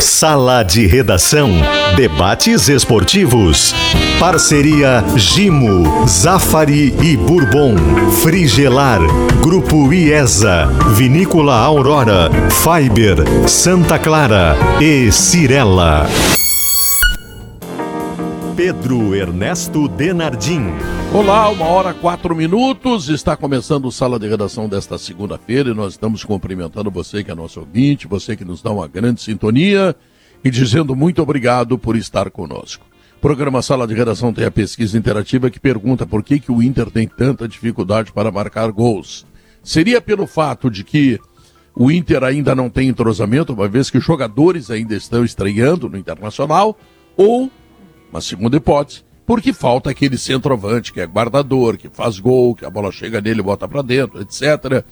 Sala de Redação. Debates esportivos. Parceria Gimo, Zafari e Bourbon. Frigelar. Grupo IESA. Vinícola Aurora. Fiber. Santa Clara. E Cirela. Pedro Ernesto Denardim. Olá, uma hora quatro minutos. Está começando o Sala de Redação desta segunda-feira e nós estamos cumprimentando você que é nosso ouvinte, você que nos dá uma grande sintonia e dizendo muito obrigado por estar conosco. Programa Sala de Redação tem a pesquisa interativa que pergunta por que, que o Inter tem tanta dificuldade para marcar gols. Seria pelo fato de que o Inter ainda não tem entrosamento, uma vez que os jogadores ainda estão estreando no Internacional, ou uma segunda hipótese, porque falta aquele centroavante que é guardador, que faz gol, que a bola chega nele e bota para dentro, etc.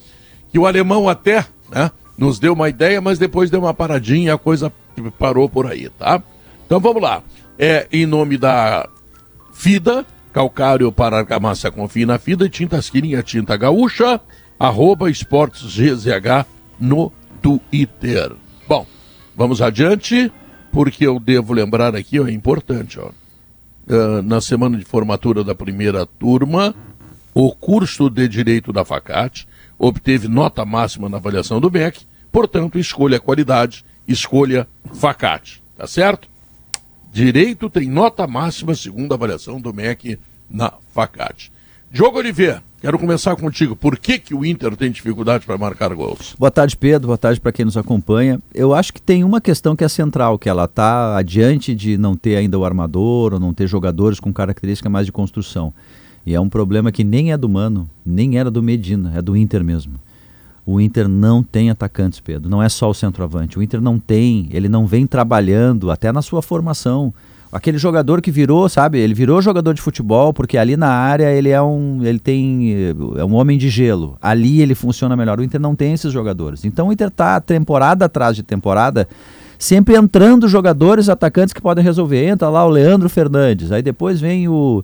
Que o alemão até né, nos deu uma ideia, mas depois deu uma paradinha e a coisa parou por aí, tá? Então vamos lá. É em nome da FIDA, calcário para argamassa confie na FIDA e tintas Quirinha Tinta Gaúcha, arroba esportes GZH no Twitter. Bom, vamos adiante porque eu devo lembrar aqui, ó, é importante, ó. Uh, na semana de formatura da primeira turma, o curso de Direito da FACAT obteve nota máxima na avaliação do MEC, portanto, escolha qualidade, escolha FACAT, tá certo? Direito tem nota máxima segundo a avaliação do MEC na FACAT. Diogo Oliveira, quero começar contigo. Por que, que o Inter tem dificuldade para marcar gols? Boa tarde, Pedro. Boa tarde para quem nos acompanha. Eu acho que tem uma questão que é central, que ela está adiante de não ter ainda o armador ou não ter jogadores com característica mais de construção. E é um problema que nem é do Mano, nem era do Medina, é do Inter mesmo. O Inter não tem atacantes, Pedro. Não é só o centroavante. O Inter não tem, ele não vem trabalhando até na sua formação aquele jogador que virou, sabe? Ele virou jogador de futebol porque ali na área ele é um, ele tem é um homem de gelo. Ali ele funciona melhor. O Inter não tem esses jogadores. Então o Inter tá temporada atrás de temporada sempre entrando jogadores atacantes que podem resolver. Entra lá o Leandro Fernandes, aí depois vem o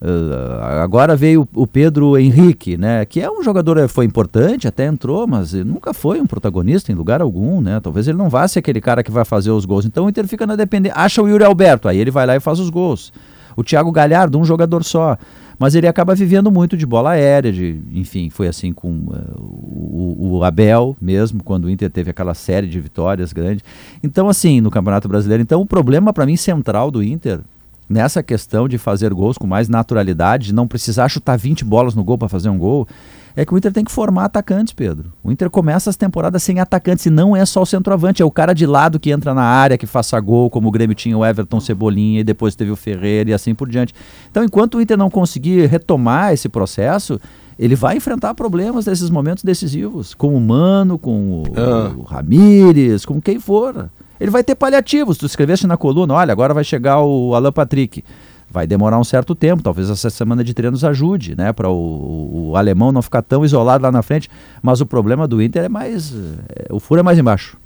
Uh, agora veio o Pedro Henrique, né? Que é um jogador, foi importante, até entrou, mas nunca foi um protagonista em lugar algum, né? Talvez ele não vá ser aquele cara que vai fazer os gols. Então o Inter fica na dependência. Acha o Yuri Alberto, aí ele vai lá e faz os gols. O Thiago Galhardo, um jogador só. Mas ele acaba vivendo muito de bola aérea, de, enfim, foi assim com uh, o, o, Abel mesmo, quando o Inter teve aquela série de vitórias grandes. Então, assim, no Campeonato Brasileiro. Então, o problema para mim central do Inter nessa questão de fazer gols com mais naturalidade, de não precisar chutar 20 bolas no gol para fazer um gol, é que o Inter tem que formar atacantes, Pedro. O Inter começa as temporadas sem atacantes e não é só o centroavante, é o cara de lado que entra na área, que faça gol, como o Grêmio tinha o Everton Cebolinha e depois teve o Ferreira e assim por diante. Então, enquanto o Inter não conseguir retomar esse processo, ele vai enfrentar problemas nesses momentos decisivos, com o Mano, com o, ah. o Ramires, com quem for. Ele vai ter paliativos. Tu escreveste na coluna, olha, agora vai chegar o Alan Patrick. Vai demorar um certo tempo, talvez essa semana de treinos ajude, né? Para o, o, alemão não ficar tão isolado lá na frente. Mas o problema do Inter é mais. É, o furo é mais embaixo.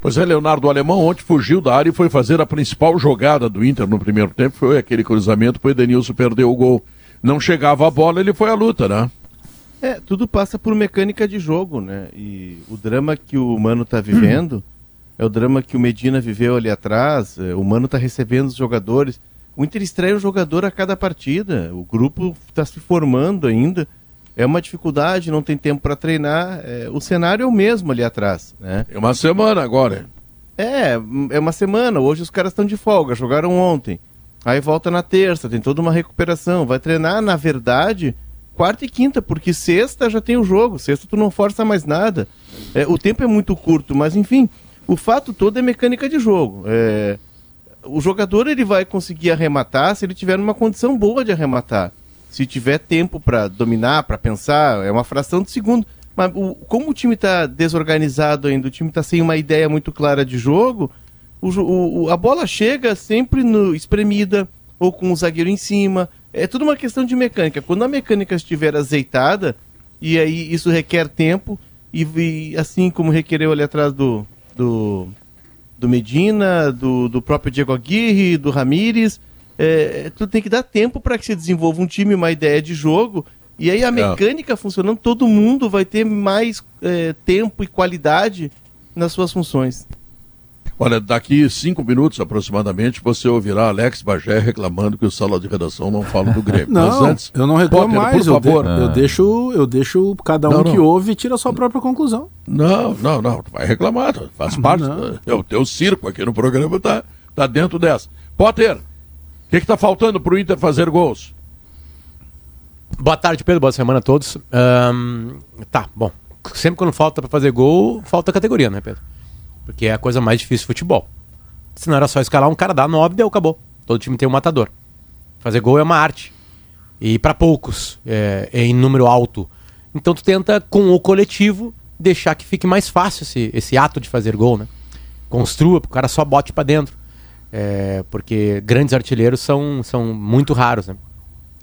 Pois é, Leonardo, o alemão ontem fugiu da área e foi fazer a principal jogada do Inter no primeiro tempo. Foi aquele cruzamento, o Edenilson perdeu o gol. Não chegava a bola, ele foi à luta, né? É, tudo passa por mecânica de jogo, né? E o drama que o Mano tá vivendo. É o drama que o Medina viveu ali atrás. É, o Mano está recebendo os jogadores. O Inter estreia um jogador a cada partida. O grupo está se formando ainda. É uma dificuldade, não tem tempo para treinar. É, o cenário é o mesmo ali atrás. Né? É uma semana agora. É, é uma semana. Hoje os caras estão de folga, jogaram ontem. Aí volta na terça, tem toda uma recuperação. Vai treinar, na verdade, quarta e quinta, porque sexta já tem o jogo. Sexta tu não força mais nada. É, o tempo é muito curto, mas enfim, o fato todo é mecânica de jogo. É, o jogador ele vai conseguir arrematar se ele tiver uma condição boa de arrematar. Se tiver tempo para dominar, para pensar, é uma fração de segundo. Mas o, como o time está desorganizado ainda, o time está sem uma ideia muito clara de jogo, o, o, a bola chega sempre no, espremida ou com o zagueiro em cima. É tudo uma questão de mecânica. Quando a mecânica estiver azeitada, e aí isso requer tempo, e, e assim como requereu ali atrás do, do, do Medina, do, do próprio Diego Aguirre, do Ramires. É, tu tem que dar tempo para que se desenvolva um time, uma ideia de jogo. E aí a é. mecânica funcionando, todo mundo vai ter mais é, tempo e qualidade nas suas funções. Olha, daqui cinco minutos aproximadamente você ouvirá Alex Bagé reclamando que o sala de redação não fala do Grêmio. não, Mas antes, eu não reclamo Potter, mais, por favor. Eu, de, eu, deixo, eu deixo cada um não, não. que ouve e tira a sua própria conclusão. Não, não, não, vai reclamar, faz parte. É o teu circo aqui no programa tá, tá dentro dessa. Potter, o que está faltando para o Inter fazer gols? Boa tarde, Pedro. Boa semana a todos. Um, tá, bom. Sempre quando falta para fazer gol, falta categoria, né, Pedro? Porque é a coisa mais difícil do futebol. Se não era só escalar um cara, dá nove, deu, acabou. Todo time tem um matador. Fazer gol é uma arte. E para poucos, é, é, em número alto. Então tu tenta, com o coletivo, deixar que fique mais fácil esse, esse ato de fazer gol, né? Construa, o cara só bote para dentro. É, porque grandes artilheiros são, são muito raros, né?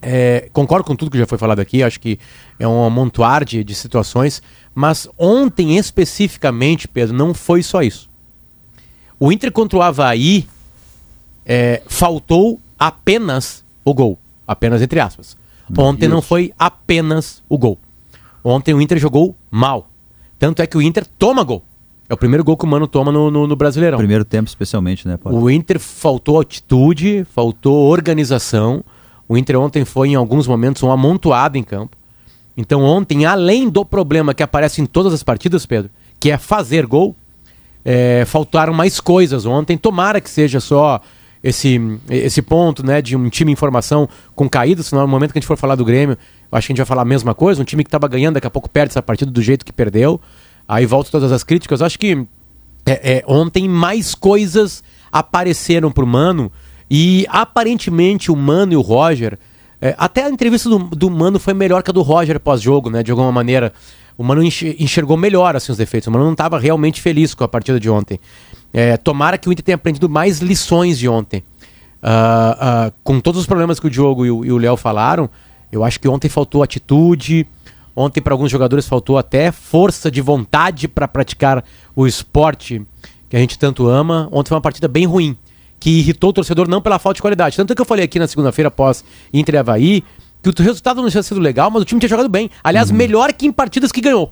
É, concordo com tudo que já foi falado aqui, acho que é um amontoar de, de situações, mas ontem especificamente, Pedro, não foi só isso. O Inter contra o Havaí é, faltou apenas o gol. Apenas entre aspas. Ontem não foi apenas o gol. Ontem o Inter jogou mal. Tanto é que o Inter toma gol. É o primeiro gol que o Mano toma no, no, no Brasileirão. Primeiro tempo, especialmente, né, Paulo? O Inter faltou atitude, faltou organização. O Inter ontem foi, em alguns momentos, um amontoado em campo. Então, ontem, além do problema que aparece em todas as partidas, Pedro, que é fazer gol, é, faltaram mais coisas ontem. Tomara que seja só esse, esse ponto né, de um time em formação com caída, senão no momento que a gente for falar do Grêmio, acho que a gente vai falar a mesma coisa. Um time que estava ganhando, daqui a pouco perde essa partida do jeito que perdeu. Aí volta todas as críticas. Acho que é, é, ontem mais coisas apareceram para o Mano e aparentemente o Mano e o Roger. É, até a entrevista do, do Mano foi melhor que a do Roger pós-jogo, né? De alguma maneira. O Mano enxergou melhor assim, os defeitos. O Mano não estava realmente feliz com a partida de ontem. É, tomara que o Inter tenha aprendido mais lições de ontem. Uh, uh, com todos os problemas que o Diogo e o Léo falaram, eu acho que ontem faltou atitude. Ontem, para alguns jogadores, faltou até força de vontade para praticar o esporte que a gente tanto ama. Ontem foi uma partida bem ruim que irritou o torcedor não pela falta de qualidade. Tanto que eu falei aqui na segunda-feira após Inter e Havaí que o resultado não tinha sido legal, mas o time tinha jogado bem. Aliás, uhum. melhor que em partidas que ganhou.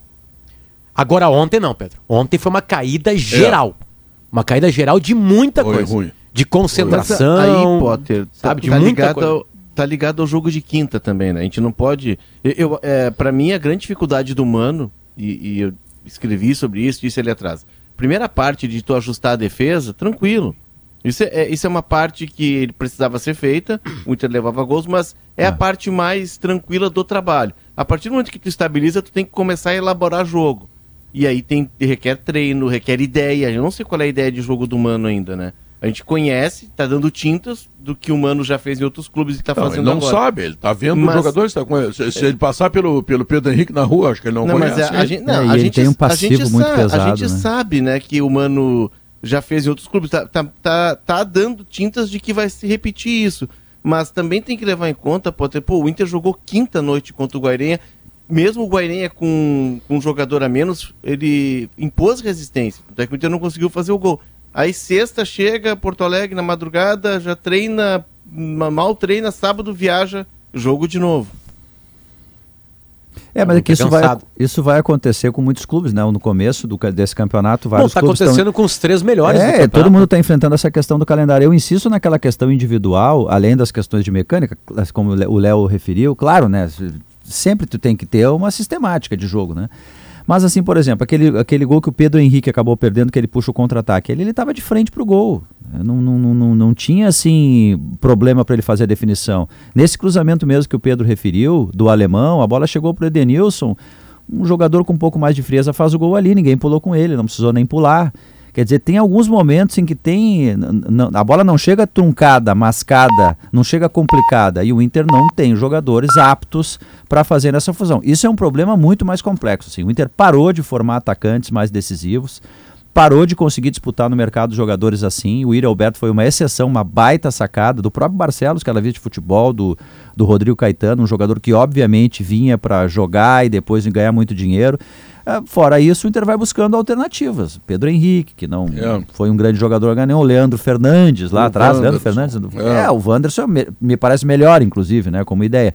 Agora ontem não, Pedro. Ontem foi uma caída geral. É. Uma caída geral de muita foi coisa. Ruim. De concentração. Aí, Potter, sabe, tá, de tá muita ligado coisa. Ao, tá ligado ao jogo de quinta também, né? A gente não pode. Eu, eu é, para mim, a grande dificuldade do Mano, e, e eu escrevi sobre isso, disse ali atrás. Primeira parte de tu ajustar a defesa, tranquilo. Isso é, é, isso é uma parte que precisava ser feita, o Inter levava gols, mas é ah. a parte mais tranquila do trabalho. A partir do momento que tu estabiliza, tu tem que começar a elaborar jogo. E aí tem, requer treino, requer ideia. Eu não sei qual é a ideia de jogo do Mano ainda, né? A gente conhece, tá dando tintas do que o Mano já fez em outros clubes e tá não, fazendo ele não agora. sabe, ele tá vendo mas... jogadores, tá com... se, se, ele passar pelo, pelo Pedro Henrique na rua, acho que ele não, não conhece. Mas é, a, gente, não, é, a gente tem um passivo muito sabe, pesado, A gente né? sabe, né, que o Mano já fez em outros clubes, tá, tá, tá, tá, dando tintas de que vai se repetir isso. Mas também tem que levar em conta, pode pô, o Inter jogou quinta noite contra o Guairenha, mesmo o Guairenha com, com um jogador a menos, ele impôs resistência, até que o Inter não conseguiu fazer o gol. Aí sexta chega, Porto Alegre na madrugada, já treina, mal treina, sábado viaja, jogo de novo. É, mas é que isso vai, isso vai acontecer com muitos clubes, né? No começo do, desse campeonato, vários Não, está acontecendo tão... com os três melhores. É, todo mundo está enfrentando essa questão do calendário. Eu insisto naquela questão individual, além das questões de mecânica, como o Léo referiu, claro, né? Sempre tu tem que ter uma sistemática de jogo, né? Mas assim, por exemplo, aquele, aquele gol que o Pedro Henrique acabou perdendo, que ele puxa o contra-ataque, ele estava de frente para o gol. Não, não, não, não tinha assim problema para ele fazer a definição. Nesse cruzamento mesmo que o Pedro referiu, do alemão, a bola chegou para o Edenilson, um jogador com um pouco mais de frieza faz o gol ali, ninguém pulou com ele, não precisou nem pular. Quer dizer, tem alguns momentos em que tem. A bola não chega truncada, mascada, não chega complicada. E o Inter não tem jogadores aptos para fazer essa fusão. Isso é um problema muito mais complexo. Assim. O Inter parou de formar atacantes mais decisivos, parou de conseguir disputar no mercado jogadores assim. O Iri Alberto foi uma exceção, uma baita sacada do próprio Barcelos, que ela via de futebol, do, do Rodrigo Caetano, um jogador que obviamente vinha para jogar e depois ganhar muito dinheiro. É, fora isso, o Inter vai buscando alternativas. Pedro Henrique, que não é. foi um grande jogador, ganhou o Leandro Fernandes lá o atrás. Leandro Fernandes. É. é, o Wanderson me, me, parece melhor, inclusive, né, como ideia.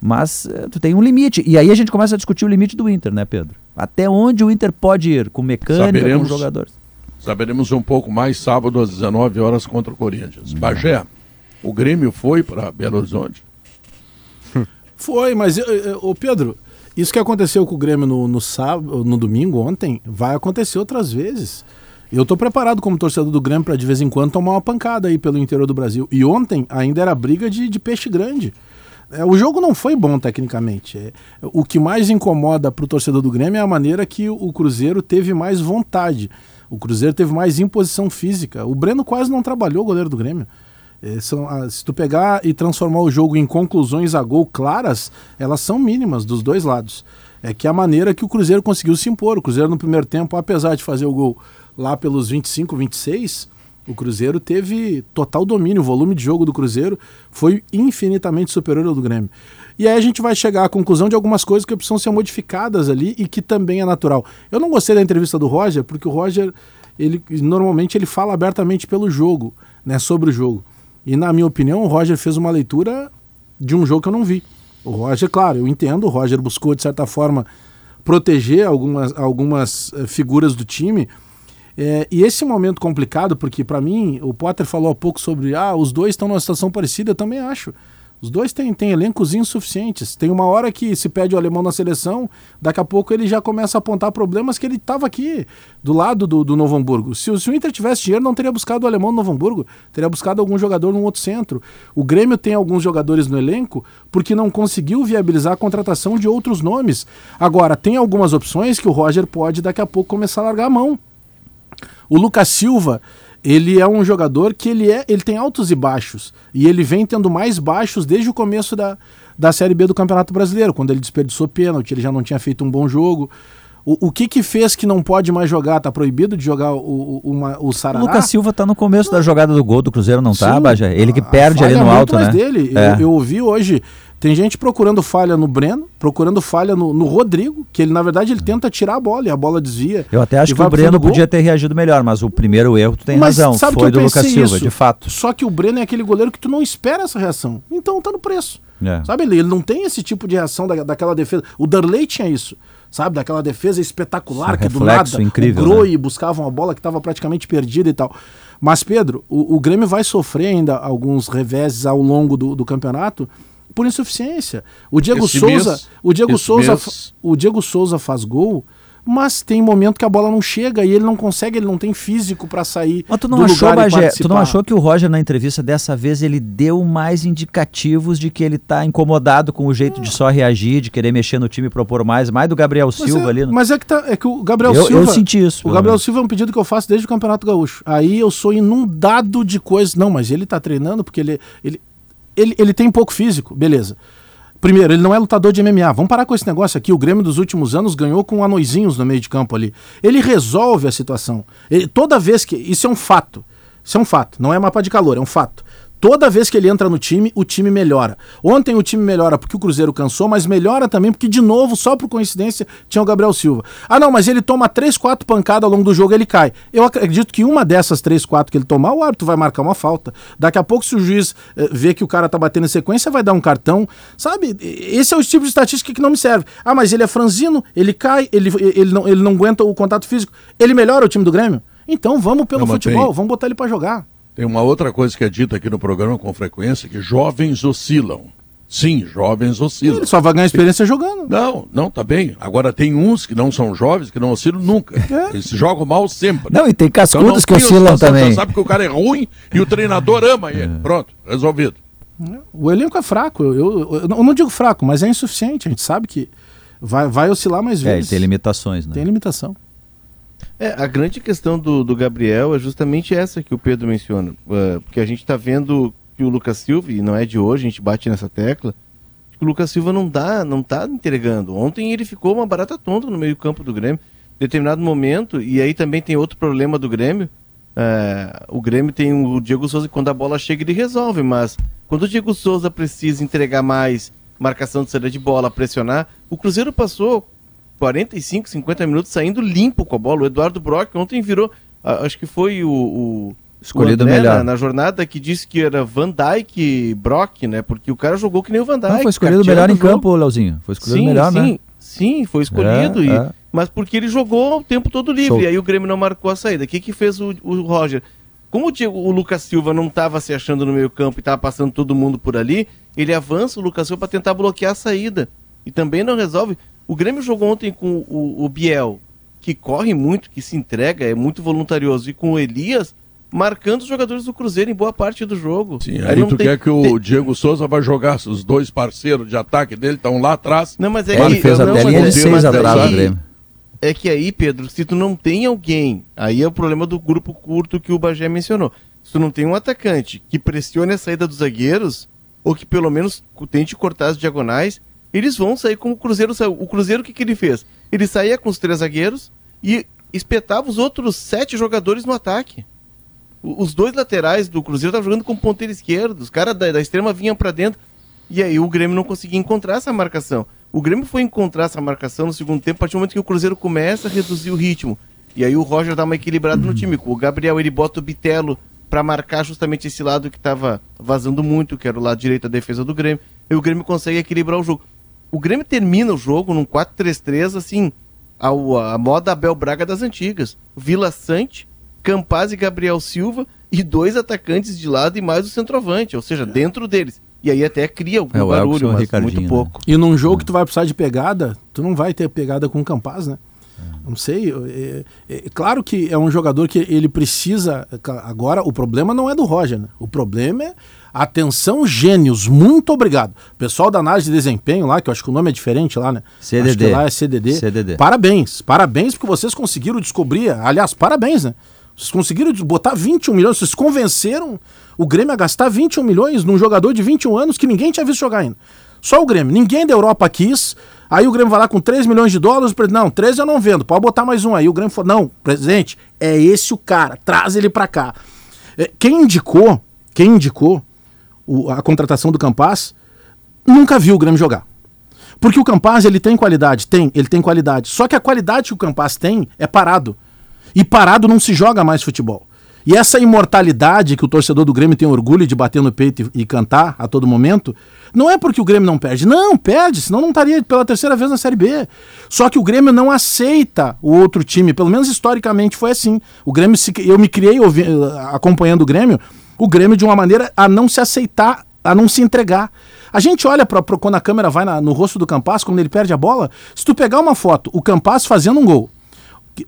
Mas é, tu tem um limite. E aí a gente começa a discutir o limite do Inter, né, Pedro? Até onde o Inter pode ir com mecânica, Saberemos. com jogadores? Saberemos um pouco mais sábado às 19 horas contra o Corinthians. Bagé, o Grêmio foi para Belo Horizonte? Foi, mas, o Pedro, isso que aconteceu com o Grêmio no, no, sábado, no domingo, ontem, vai acontecer outras vezes. Eu estou preparado como torcedor do Grêmio para de vez em quando tomar uma pancada aí pelo interior do Brasil. E ontem ainda era briga de, de peixe grande. É, o jogo não foi bom tecnicamente. É, o que mais incomoda para o torcedor do Grêmio é a maneira que o Cruzeiro teve mais vontade. O Cruzeiro teve mais imposição física. O Breno quase não trabalhou o goleiro do Grêmio. É, são, ah, se tu pegar e transformar o jogo em conclusões a gol claras, elas são mínimas dos dois lados. É que a maneira que o Cruzeiro conseguiu se impor. O Cruzeiro no primeiro tempo, apesar de fazer o gol lá pelos 25, 26, o Cruzeiro teve total domínio. O volume de jogo do Cruzeiro foi infinitamente superior ao do Grêmio. E aí a gente vai chegar à conclusão de algumas coisas que precisam ser modificadas ali e que também é natural. Eu não gostei da entrevista do Roger, porque o Roger, ele normalmente ele fala abertamente pelo jogo, né, sobre o jogo. E na minha opinião, o Roger fez uma leitura de um jogo que eu não vi. O Roger, claro, eu entendo, o Roger buscou de certa forma proteger algumas, algumas eh, figuras do time, é, e esse momento complicado, porque para mim, o Potter falou há pouco sobre ah, os dois estão numa situação parecida, eu também acho. Os dois têm, têm elencos insuficientes. Tem uma hora que se pede o alemão na seleção, daqui a pouco ele já começa a apontar problemas que ele estava aqui, do lado do, do Novo Hamburgo. Se, se, o Inter tivesse dinheiro, não teria buscado o alemão no Novo Hamburgo, teria buscado algum jogador num outro centro. O Grêmio tem alguns jogadores no elenco porque não conseguiu viabilizar a contratação de outros nomes. Agora, tem algumas opções que o Roger pode daqui a pouco começar a largar a mão. O Lucas Silva, ele é um jogador que ele é, ele tem altos e baixos e ele vem tendo mais baixos desde o começo da, da Série B do Campeonato Brasileiro, quando ele desperdiçou pênalti, ele já não tinha feito um bom jogo. O, o que que fez que não pode mais jogar? Tá proibido de jogar o, o, uma, o Sarará? O Lucas Silva tá no começo da jogada do gol do Cruzeiro, não tá, Sim, tá, Baja? Ele que perde ali no alto, né? dele. É. Eu, eu ouvi hoje tem gente procurando falha no Breno, procurando falha no, no, Rodrigo, que ele, na verdade, ele tenta tirar a bola e a bola desvia. Eu até acho que o Breno podia ter reagido melhor, mas o primeiro erro tu tem mas razão, foi do Lucas Silva, isso? de fato. Só que o Breno é aquele goleiro que tu não espera essa reação. Então tá no preço. É. Sabe, ele, ele não tem esse tipo de reação da, daquela defesa. O Darley tinha isso sabe? Daquela defesa espetacular Esse que do nada incrível, o Groi né? buscava uma bola que estava praticamente perdida e tal. Mas, Pedro, o, o, Grêmio vai sofrer ainda alguns reveses ao longo do, do campeonato por insuficiência. O Diego esse Souza, mês, o Diego Souza, mês... o Diego Souza faz gol, mas tem momento que a bola não chega e ele não consegue, ele não tem físico para sair mas tu não do achou, lugar Bagé, Tu não achou que o Roger na entrevista dessa vez ele deu mais indicativos de que ele tá incomodado com o jeito de só reagir, de querer mexer no time e propor mais, mais do Gabriel mas Silva é, ali. No... Mas é que, tá, é que o Gabriel eu, Silva... Eu senti isso. O Gabriel Silva é um pedido que eu faço desde o Campeonato Gaúcho. Aí eu sou inundado de coisas. Não, mas ele tá treinando porque ele, ele, ele, ele tem pouco físico, beleza. Primeiro, ele não é lutador de MMA. Vamos parar com esse negócio aqui. O Grêmio dos últimos anos ganhou com anõezinhos no meio de campo ali. Ele resolve a situação. Ele, toda vez que. Isso é um fato. Isso é um fato. Não é mapa de calor, é um fato. Toda vez que ele entra no time, o time melhora. Ontem o time melhora porque o Cruzeiro cansou, mas melhora também porque, de novo, só por coincidência, tinha o Gabriel Silva. Ah, não, mas ele toma 3, 4 pancadas ao longo do jogo ele cai. Eu acredito que uma dessas 3, 4 que ele tomar, o árbitro vai marcar uma falta. Daqui a pouco, se o juiz eh, vê que o cara tá batendo em sequência, vai dar um cartão. Sabe? Esse é o tipo de estatística que não me serve. Ah, mas ele é franzino, ele cai, ele, ele, não, ele não aguenta o contato físico. Ele melhora o time do Grêmio? Então vamos pelo não, futebol, tem... vamos botar ele para jogar. Tem uma outra coisa que é dita aqui no programa com frequência, que jovens oscilam. Sim, jovens oscilam. Ele só vai ganhar experiência jogando. Não, não, tá bem. Agora tem uns que não são jovens, que não oscilam nunca. É. Eles jogam mal sempre. Não, e tem cascudos então, que oscilam também. Você sabe que o cara é ruim e o treinador ama ele. É. Pronto, resolvido. O elenco é fraco. Eu, eu, eu, não digo fraco, mas é insuficiente. A gente sabe que vai, vai oscilar mais é, vezes. É, tem limitações, né? Tem limitação. É, a grande questão do, do Gabriel é justamente essa que o Pedro menciona. Uh, porque a gente está vendo que o Lucas Silva, e não é de hoje, a gente bate nessa tecla, que o Lucas Silva não dá, não tá entregando. Ontem ele ficou uma barata tonta no meio campo do Grêmio, em determinado momento, e aí também tem outro problema do Grêmio. Uh, o Grêmio tem o Diego Souza, quando a bola chega ele resolve, mas quando o Diego Souza precisa entregar mais, marcação de saída de bola, pressionar, o Cruzeiro passou 45, 50 minutos saindo limpo com a bola. O Eduardo Brock ontem virou, acho que foi o, o escolhido o melhor na, na, jornada que disse que era Van Dyke Brock, né? Porque o cara jogou que nem o Van Dyke. Não, foi escolhido melhor em jogo. campo, Leozinho. Foi escolhido sim, melhor, sim, né? Sim, foi escolhido é, e, é. mas porque ele jogou o tempo todo livre. Show. E aí o Grêmio não marcou a saída. O que, que fez o, o Roger? Como o, Diego- o Lucas Silva não estava se achando no meio campo e estava passando todo mundo por ali, ele avança o Lucas Silva para tentar bloquear a saída. E também não resolve. O Grêmio jogou ontem com o, o Biel, que corre muito, que se entrega, é muito voluntarioso, e com o Elias, marcando os jogadores do Cruzeiro em boa parte do jogo. Sim, aí não tu tem- quer que o tem- Diego Souza vai jogar, os dois parceiros de ataque dele estão lá atrás. Não, mas é Ele que, fez não, até mas linha de é- seis mas atrás aí- do Grêmio. É que aí, Pedro, se tu não tem alguém, aí é o problema do grupo curto que o Bagé mencionou. Se tu não tem um atacante que pressione a saída dos zagueiros, ou que pelo menos tente cortar as diagonais, eles vão sair como o Cruzeiro saiu. O Cruzeiro, o que, que ele fez? Ele saía com os três zagueiros e espetava os outros sete jogadores no ataque. Os dois laterais do Cruzeiro estavam jogando com ponteiro esquerdo, os caras da, da extrema vinham pra dentro. E aí o Grêmio não conseguia encontrar essa marcação. O Grêmio foi encontrar essa marcação no segundo tempo, a partir do momento que o Cruzeiro começa a reduzir o ritmo. E aí o Roger dá uma equilibrada no time. O Gabriel ele bota o Bitelo pra marcar justamente esse lado que estava vazando muito, que era o lado direito da defesa do Grêmio. E o Grêmio consegue equilibrar o jogo. O Grêmio termina o jogo num 4-3-3, assim, ao, a moda Abel Braga das antigas. Vila Sante, Campaz e Gabriel Silva e dois atacantes de lado e mais o centroavante, ou seja, dentro deles. E aí até cria algum É, o barulho, mas Ricardinho, muito né? pouco. E num jogo que tu vai precisar de pegada, tu não vai ter pegada com o Campaz, né? Não sei. É, é- é claro que é um jogador que ele precisa. Agora, o problema não é do Roger, né? O problema é. Atenção, gênios, muito obrigado. Pessoal da análise de desempenho lá, que eu acho que o nome é diferente lá, né? CDD. Acho que lá é CDD. CDD. Parabéns, parabéns porque vocês conseguiram descobrir. Aliás, parabéns, né? Vocês conseguiram botar 21 milhões, vocês convenceram o Grêmio a gastar 21 milhões num jogador de 21 anos que ninguém tinha visto jogar ainda. Só o Grêmio, ninguém da Europa quis. Aí o Grêmio vai lá com 3 milhões de dólares, não, 13 eu não vendo, pode botar mais um aí. O Grêmio falou: "Não, presidente, é esse o cara, traz ele pra cá". É, Quem indicou, quem indicou o- a contratação do Campaz, nunca viu o Grêmio jogar. Porque o Campaz, ele tem qualidade? Tem, ele tem qualidade. Só que a qualidade que o Campaz tem é parado. E parado não se joga mais futebol. E essa imortalidade que o torcedor do Grêmio tem orgulho de bater no peito e, e cantar a todo momento, não é porque o Grêmio não perde. Não, perde, senão não estaria pela terceira vez na Série B. Só que o Grêmio não aceita o outro time, pelo menos historicamente foi assim. O Grêmio, se, eu me criei ouvi- acompanhando o Grêmio, o Grêmio de uma maneira a não se aceitar, a não se entregar. A gente olha pra- quando a câmera vai na- no rosto do Campaz, quando ele perde a bola, se tu pegar uma foto, o Campaz fazendo um gol,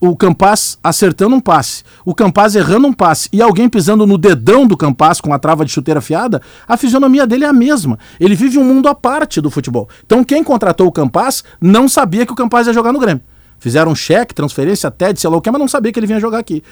o Campaz acertando um passe, o Campaz errando um passe e alguém pisando no dedão do Campaz com a trava de chuteira afiada, a fisionomia dele é a mesma. Ele vive um mundo à parte do futebol. Então quem contratou o Campaz não sabia que o Campaz ia jogar no Grêmio. Fizeram um cheque, transferência, TED, sei lá o que, mas não sabia que ele vinha jogar aqui.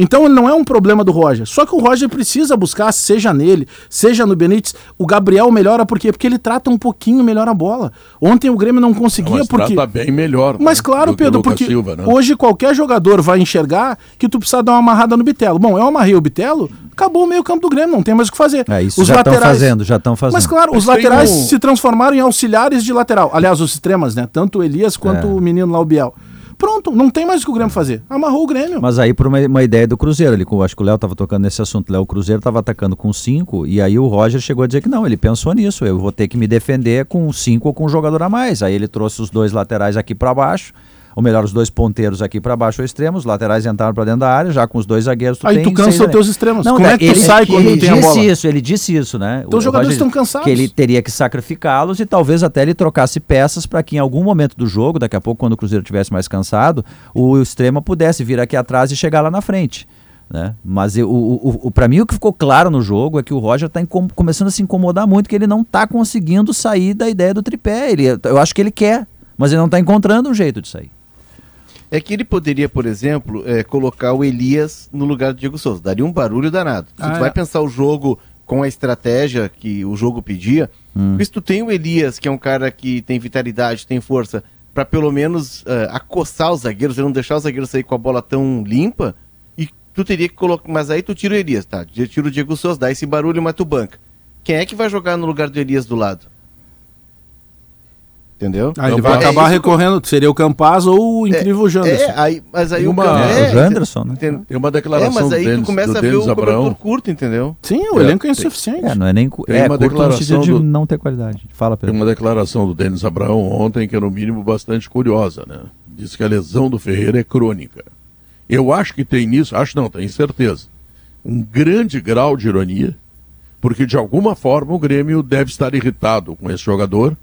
Então ele não é um problema do Roger. Só que o Roger precisa buscar, seja nele, seja no Benítez. O Gabriel melhora por quê? Porque ele trata um pouquinho melhor a bola. Ontem o Grêmio não conseguia Mas porque. trata bem melhor. né, Mas claro, do que o Pedro, porque Silva, né? hoje qualquer jogador vai enxergar que tu precisa dar uma amarrada no Bitelo. Bom, eu amarrei o Bitelo, acabou o meio campo do Grêmio, não tem mais o que fazer. É, isso já estão fazendo, já estão fazendo. Mas claro, Mas os laterais um- se transformaram em auxiliares de lateral. Aliás, os extremas, né? Tanto o Elias quanto É. o menino lá, o Biel. Pronto, não tem mais o que o Grêmio fazer. Amarrou o Grêmio. Mas aí por uma, uma ideia do Cruzeiro, ele, acho que o Léo estava tocando nesse assunto, Léo, o Cruzeiro estava atacando com cinco, e aí o Roger chegou a dizer que não, ele pensou nisso, eu vou ter que me defender com cinco ou com um jogador a mais. Aí ele trouxe os dois laterais aqui para baixo, ou melhor, os dois ponteiros aqui para baixo ao extremo, os laterais entraram para dentro da área, já com os dois zagueiros tu Aí tem tu cansa os teus extremos. Não, Como é que tu ele- sai quando ele tem a disse bola? isso, ele disse isso, né? Então os jogadores estão cansados. Que ele teria que sacrificá-los e talvez até ele trocasse peças para que em algum momento do jogo, daqui a pouco quando o Cruzeiro tivesse mais cansado, o extrema pudesse vir aqui atrás e chegar lá na frente. Né? Mas eu- o, o, o, para mim o que ficou claro no jogo é que o Roger está começando a se incomodar muito, que ele não está conseguindo sair da ideia do tripé. Ele, eu acho que ele quer, mas ele não está encontrando um jeito de sair. É que ele poderia, por exemplo, é, colocar o Elias no lugar do Diego Souza. Daria um barulho danado. Se Ah, tu é. vai pensar o jogo com a estratégia que o jogo pedia, porque se tu tem o Elias, que é um cara que tem vitalidade, tem força, para pelo menos é, acossar os zagueiros e não deixar os zagueiros sair com a bola tão limpa, e tu teria que colocar. Mas aí tu tira o Elias, tá? Tira o Diego Souza, dá esse barulho, mas tu banca. Quem é que vai jogar no lugar do Elias do lado? Entendeu? Aí ele Então, vai é acabar isso que- recorrendo, seria o Campaz ou o incrível Janderson. É, aí, mas aí Tem o uma- Cam- É, o Janderson, né? entendeu? Tem uma É, declaração mas aí do Denis, tu começa a ver o Abraão. cobertor curto, entendeu? Sim, o É, elenco é tem- insuficiente. É, não é nem Tem é, uma declaração de do- não ter qualidade. Fala, Tem Pedro. uma declaração do Denis Abraão ontem que é no mínimo bastante curiosa, né? diz que a lesão do Ferreira é crônica. Eu acho que tem nisso, acho não, tenho certeza, um grande grau de ironia, porque de alguma forma o Grêmio deve estar irritado com esse jogador,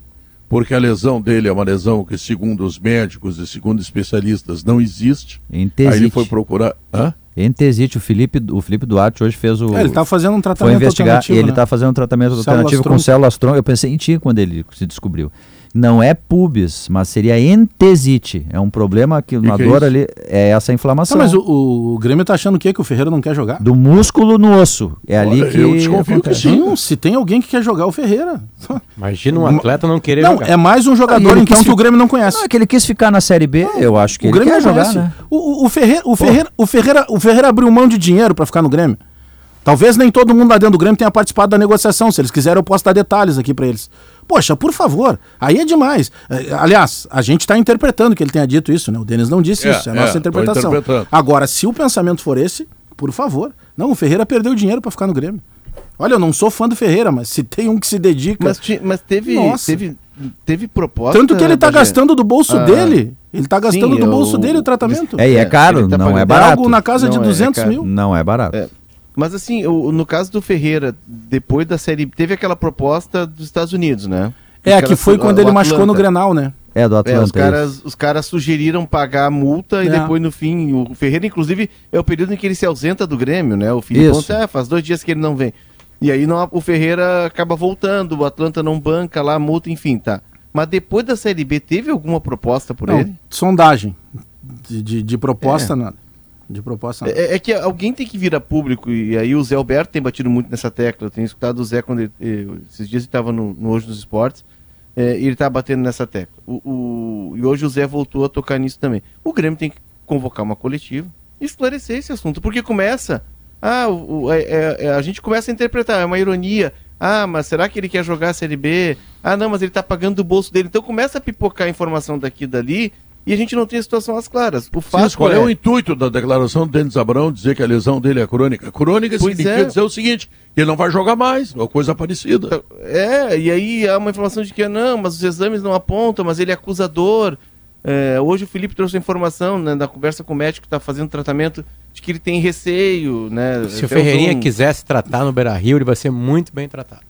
porque a lesão dele é uma lesão que, segundo os médicos e segundo especialistas, não existe. Entesite. Aí ele foi procurar. Hã? Entesite, o Felipe, o Felipe Duarte hoje fez o. É, ele tá fazendo um foi tratamento investigar. alternativo, Ele né? está fazendo um tratamento Células alternativo com tronco. células tronco. Eu pensei em ti quando ele se descobriu. Não é pubis, mas seria entesite. É um problema que na que é dor isso? ali é essa Tá, inflamação. mas o, o Grêmio tá achando o quê? Que o Ferreira não quer jogar? Do músculo no osso. É ali Olha, que. eu desconfio que sim. Não, se tem alguém que quer jogar o Ferreira. Imagina um atleta não querer Não, jogar. é mais um jogador ele então que o Grêmio não conhece. Não, é que ele quis ficar na Série B, eu acho que o ele Grêmio quer não jogar, conhece. né? O, o, Ferreira, o, Ferreira, o, Ferreira, o Ferreira abriu mão de dinheiro pra ficar no Grêmio. Talvez nem todo mundo lá dentro do Grêmio tenha participado da negociação. Se eles quiserem, eu posso dar detalhes aqui pra eles. Poxa, por favor, aí é demais. É, Aliás, a gente tá interpretando que ele tenha dito isso, né? O Denis não disse É, isso, é a é, nossa tô interpretação. interpretando. Agora, se o pensamento for esse, por favor. Não, o Ferreira perdeu dinheiro pra ficar no Grêmio. Olha, eu não sou fã do Ferreira, mas se tem um que se dedica. Mas, mas teve, Nossa. teve, teve proposta. Tanto que ele tá Bagé. gastando do bolso Ah, dele. Ele tá gastando sim, do eu- bolso dele o tratamento. É, e é É, caro, tá não pagando- é É barato. algo na casa de Não, é 200 caro. mil. Não é barato. É. Mas assim, o- no caso do Ferreira, depois da série, teve aquela proposta dos Estados Unidos, né? É, que foi quando ele machucou no Atlanta. Grenal, né? É do É, Atlanta. os, caras, os caras sugeriram pagar a multa e É. depois no fim, o Ferreira, inclusive, é o período em que ele se ausenta do Grêmio, né? O Felipe ah, faz dois dias que ele não vem. E aí não, o Ferreira acaba voltando, o Atlanta não banca lá, a multa, enfim, tá. Mas depois da Série B, teve alguma proposta por Não, ele? sondagem. De, de, de proposta, nada. De proposta. É, é que alguém tem que vir a público, e aí o Zé Alberto tem batido muito nessa tecla. Eu tenho escutado o Zé quando ele, eh, esses dias ele estava no, no Hoje dos Esportes, eh, e ele estava batendo nessa tecla. O, o- e hoje o Zé voltou a tocar nisso também. O Grêmio tem que convocar uma coletiva e esclarecer esse assunto, porque começa. Ah, o- é- é- é- a gente começa a interpretar, é uma ironia. Ah, mas será que ele quer jogar a Série B? Ah, não, mas ele está pagando do bolso dele. Então começa a pipocar a informação daqui e dali e a gente não tem a situação às claras. O fato Cis, qual é... é o intuito da declaração do Denis Abrão dizer que a lesão dele é crônica? Crônica Pois significa é. dizer o seguinte, que ele não vai jogar mais, ou coisa parecida. É, e aí há uma informação de que não, mas os exames não apontam, mas ele é acusador. É, hoje o Felipe trouxe a informação né, na conversa com o médico que está fazendo tratamento de que ele tem receio, né? Se o Ferreirinha um- quisesse tratar no Beira Rio, ele vai ser muito bem tratado.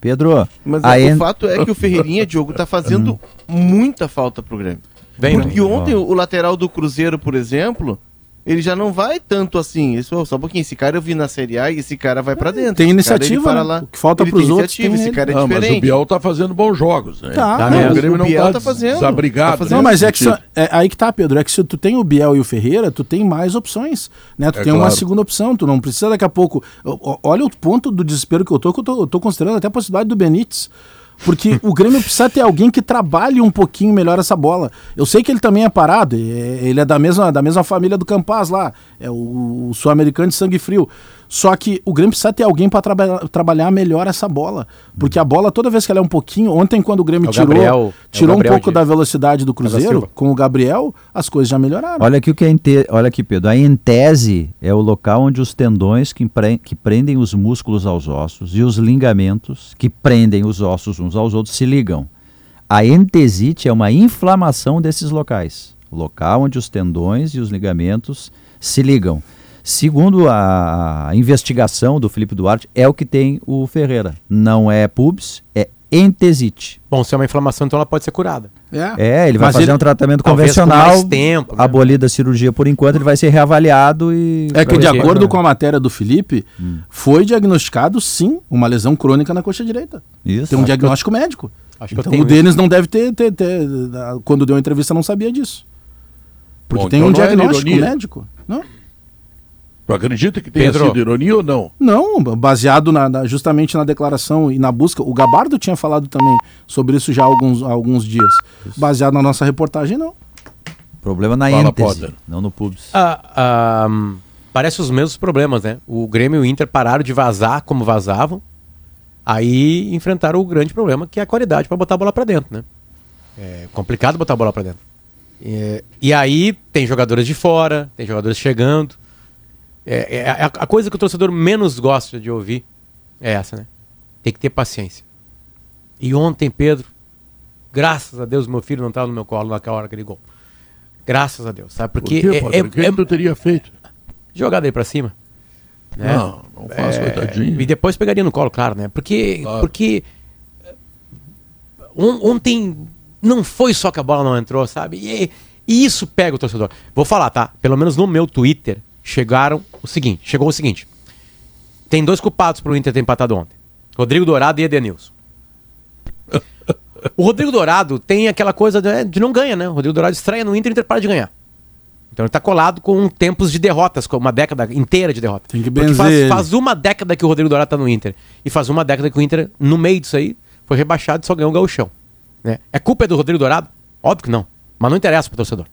Pedro, Mas é, en- o fato é que o Ferreirinha, Diogo, está fazendo muita falta pro Grêmio. Vem, Porque vem. ontem o lateral do Cruzeiro, por exemplo, ele já não vai tanto assim. Isso, só um pouquinho, esse cara eu vi na Série A e esse cara vai pra dentro. Tem cara, iniciativa, para né? lá. O que falta pros tem outros iniciativa, tem esse cara é não, mas diferente. o Biel tá fazendo bons jogos. Né? Tá, Tá não, mesmo. o Grêmio o não Biel tá, tá fazendo. desabrigado. Tá fazendo. Não, né, mas é que só- é, aí que tá, Pedro. É que se tu tem o Biel e o Ferreira, tu tem mais opções. Né? Tu É tem uma claro. segunda opção. Tu não precisa daqui a pouco. Olha o ponto do desespero que eu tô, que eu tô, eu tô considerando até a possibilidade do Benítez. Porque o Grêmio precisa ter alguém que trabalhe um pouquinho melhor essa bola. Eu sei que ele também é parado, é- ele é da mesma, da mesma família do Campaz lá, é o, o sul-americano de sangue frio. Só que o Grêmio precisa ter alguém para trabalhar melhor essa bola. Porque a bola, toda vez que ela é um pouquinho. Ontem, quando o Grêmio É o tirou, Gabriel- é tirou um Gabriel pouco de- da velocidade do Cruzeiro, Silva. com o Gabriel, as coisas já melhoraram. Olha aqui o que é ente... olha aqui, Pedro. A entese é o local onde os tendões que, pre- que prendem os músculos aos ossos e os ligamentos que prendem os ossos uns aos outros se ligam. A entesite é uma inflamação desses locais, o local onde os tendões e os ligamentos se ligam. Segundo a investigação do Felipe Duarte, é o que tem o Ferreira. Não é pubis, é entesite. Bom, se é uma inflamação, então ela pode ser curada. É, ele vai Mas fazer ele- um tratamento com convencional, mais tempo, né? abolida a cirurgia por enquanto, ele vai ser reavaliado e... É que, de acordo com a matéria do Felipe, Hum. foi diagnosticado, sim, uma lesão crônica na coxa direita. Isso. Tem um Acho que eu- diagnóstico médico. Acho que eu então o Denis não deve ter, ter- ter- Quando deu a entrevista, não sabia disso. Porque Bom, tem então um é diagnóstico ironia. médico. Não? Tu acredita que tenha Pedro. sido ironia ou não? Não, baseado na- na- justamente na declaração e na busca. O Gabardo tinha falado também sobre isso já há alguns, há alguns dias. Baseado na nossa reportagem, não. Problema na Fala, êntese, Potter. não no pubis. Ah, ah, parece os mesmos problemas, né? O Grêmio e o Inter pararam de vazar como vazavam, aí enfrentaram o grande problema, que é a qualidade para botar a bola para dentro, né? É complicado botar a bola para dentro. É, e aí tem jogadores de fora, tem jogadores chegando. É, é a, a coisa que o torcedor menos gosta de ouvir é essa, né? Tem que ter paciência. E ontem, Pedro, graças a Deus, meu filho não estava no meu colo naquela hora que ele gol. Graças a Deus, sabe? Por Porque quê, é, é, O que é tu teria feito? jogada aí pra cima. né? Não, não faz, coitadinho. E depois pegaria no colo, claro, né? Porque, Claro. porque eh, on- ontem não foi só que a bola não entrou, sabe? E, e isso pega o torcedor. Vou falar, tá? Pelo menos no meu Twitter chegaram o seguinte, chegou o seguinte. Tem dois culpados pro Inter ter empatado ontem. Rodrigo Dourado e Edenilson. O Rodrigo Dourado tem aquela coisa de, de não ganha, né? O Rodrigo Dourado estreia no Inter e o Inter para de ganhar. Então ele tá colado com tempos de derrotas, com uma década inteira de derrotas. Tem que benzer faz, faz uma década que o Rodrigo Dourado tá no Inter. E faz uma década que o Inter, no meio disso aí, foi rebaixado e só ganhou o gauchão. Né? É culpa do Rodrigo Dourado? Óbvio que não. Mas não interessa pro torcedor.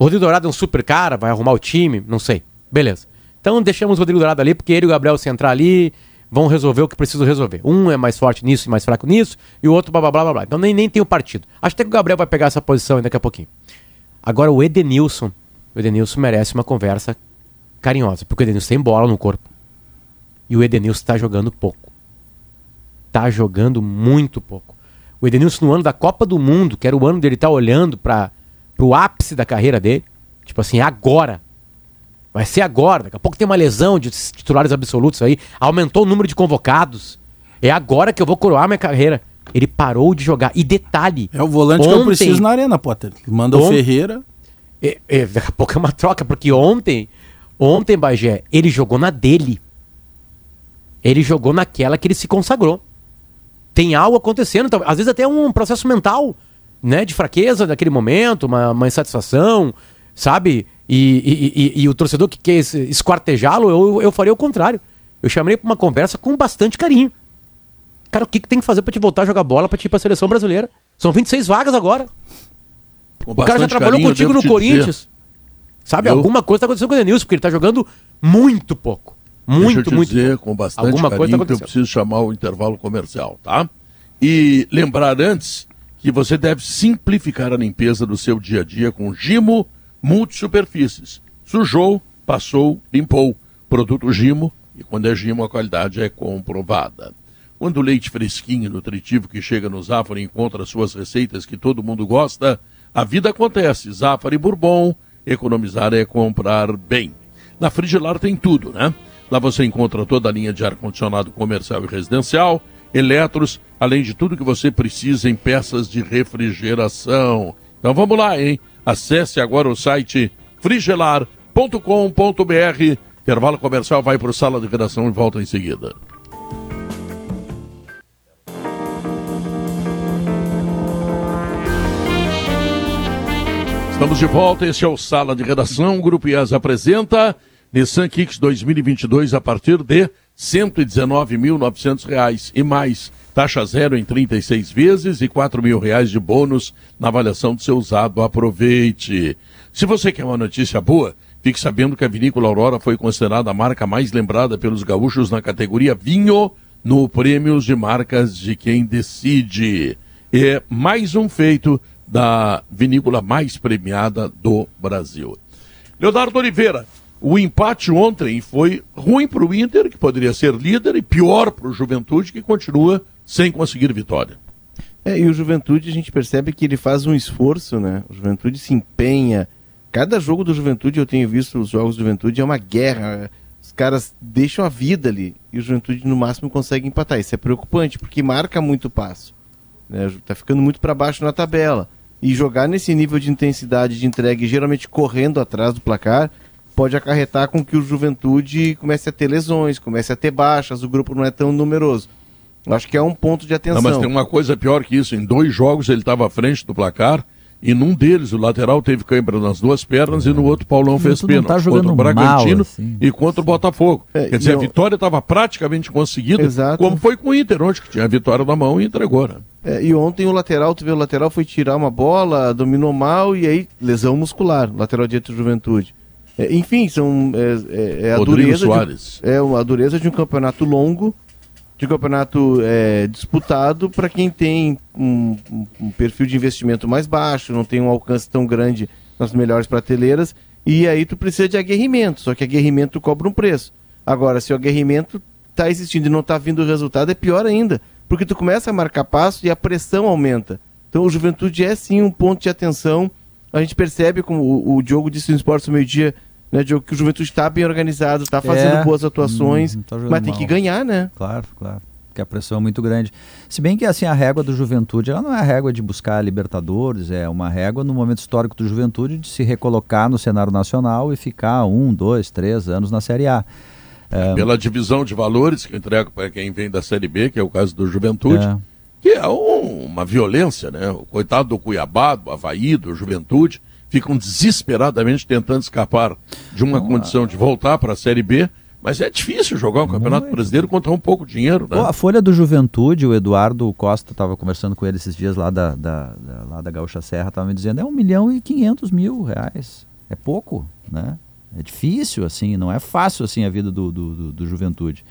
Rodrigo Dourado é um super cara, vai arrumar o time, não sei. Beleza. Então deixamos o Rodrigo Dourado ali, porque ele e o Gabriel se entrar ali, vão resolver o que precisam resolver. Um é mais forte nisso e mais fraco nisso, e o outro blá blá blá blá. Então nem, nem tem o partido. Acho até que o Gabriel vai pegar essa posição daqui a pouquinho. Agora o Edenilson, o Edenilson merece uma conversa carinhosa, porque o Edenilson tem bola no corpo. E o Edenilson tá jogando pouco. Tá jogando muito pouco. O Edenilson no ano da Copa do Mundo, que era o ano dele estar olhando para pro ápice da carreira dele, tipo assim, agora. Vai ser agora, daqui a pouco tem uma lesão de titulares absolutos aí, aumentou o número de convocados. É agora que eu vou coroar minha carreira. Ele parou de jogar. E detalhe, É o volante que eu Ontem- preciso na arena, Potter. Manda o Ontem- Ferreira. é, é, daqui a pouco é uma troca, porque ontem, ontem, Bagé, ele jogou na dele. Ele jogou naquela que ele se consagrou. Tem algo acontecendo, então, às vezes até um processo mental, né? De fraqueza daquele momento, uma, uma insatisfação, sabe? E, e- e- e o torcedor que quer es- esquartejá-lo, eu, eu faria o contrário. Eu chamaria pra uma conversa com bastante carinho. Cara, o que, que tem que fazer pra te voltar a jogar bola pra te ir pra seleção brasileira? São 26 vagas agora. Com O cara já trabalhou carinho, contigo no Corinthians. dizer. Sabe, Eu- alguma coisa tá acontecendo com o Edenilson, porque ele tá jogando muito pouco. Deixa Muito, eu te muito dizer pouco. com bastante Alguma coisa carinho tá que eu preciso chamar o intervalo comercial, tá? E lembrar antes que você deve simplificar a limpeza do seu dia a dia com Gimo Multisuperfícies. Sujou, passou, limpou. Produto Gimo, e quando é Gimo a qualidade é comprovada. Quando o leite fresquinho e nutritivo que chega no Zafari encontra suas receitas que todo mundo gosta, a vida acontece. Zafari Bourbon, economizar é comprar bem. Na Frigilar tem tudo, né? Lá você encontra toda a linha de ar-condicionado comercial e residencial, eletros, além de tudo que você precisa em peças de refrigeração. Então vamos lá, hein? Acesse agora o site frigelar.com.br. Intervalo comercial vai para o sala de redação e volta em seguida. Estamos de volta, este é o Sala de Redação. O Grupo IAS apresenta Nissan Kicks 2022 a partir de 119.900 reais e mais. Taxa zero em 36 vezes e 4 mil reais de bônus na avaliação do seu usado. Aproveite. Se você quer uma notícia boa, fique sabendo que a Vinícola Aurora foi considerada a marca mais lembrada pelos gaúchos na categoria vinho no Prêmios de Marcas de Quem Decide. É mais um feito da vinícola mais premiada do Brasil. Leonardo Oliveira, o empate ontem foi ruim para o Inter, que poderia ser líder, e pior para o Juventude, que continua sem conseguir vitória. É, e o Juventude a gente percebe que ele faz um esforço, né? O Juventude se empenha. Cada jogo do Juventude, eu tenho visto os jogos do Juventude, é uma guerra. Os caras deixam a vida ali e o Juventude no máximo consegue empatar. Isso é preocupante, porque marca muito passo. Né? Tá ficando muito para baixo na tabela. E jogar nesse nível de intensidade de entrega, geralmente correndo atrás do placar, pode acarretar com que o Juventude comece a ter lesões, comece a ter baixas, o grupo não é tão numeroso. Eu acho que é um ponto de atenção. Não, mas tem uma coisa pior que isso. Em dois jogos ele estava à frente do placar e num deles o lateral teve câimbra nas duas pernas e no outro Paulão fez não pênalti tá jogando contra o Bragantino mal, assim. e contra o Botafogo. É, Quer dizer, e a eu- vitória estava praticamente conseguida, Exato. como foi com o Inter ontem, que tinha a vitória na mão e entregou. Né? É, e ontem o lateral, tu vê, o lateral foi tirar uma bola, dominou mal e aí lesão muscular, lateral direito do Juventude. É, enfim, são, é, é- é a Rodrigo dureza Soares. De, é a dureza de um campeonato longo, de um campeonato é, disputado para quem tem um, um- perfil de investimento mais baixo, não tem um alcance tão grande nas melhores prateleiras, e aí tu precisa de aguerrimento, só que aguerrimento cobra um preço. Agora, se o aguerrimento está existindo e não está vindo o resultado, é pior ainda, porque tu começa a marcar passo e a pressão aumenta. Então o Juventude é sim um ponto de atenção a gente percebe, como o, o Diogo disse no Esportes no meio-dia, né, Diogo, que o Juventude está bem organizado, está fazendo É. boas atuações, Hum, tá mas tem que ganhar, né? Claro, claro. Porque a pressão é muito grande. Se bem que assim a régua do Juventude, ela não é a régua de buscar a Libertadores, é uma régua no momento histórico do Juventude de se recolocar no cenário nacional e ficar um, dois, três anos na Série A. É, Pela divisão de valores que eu entrego para quem vem da Série B, que é o caso do Juventude, é. que é um- uma violência, né? O coitado do Cuiabá, do Havaí, do Juventude, ficam desesperadamente tentando escapar de uma condição de voltar para a Série B, mas é difícil jogar um campeonato brasileiro com tão pouco dinheiro, né? Pô, a Folha do Juventude, o Eduardo Costa estava conversando com ele esses dias lá da, da, da- lá da Gaúcha Serra, estava me dizendo, é um milhão e quinhentos mil reais. É pouco, né? É difícil, assim, não é fácil assim a vida do, do, do- do Juventude.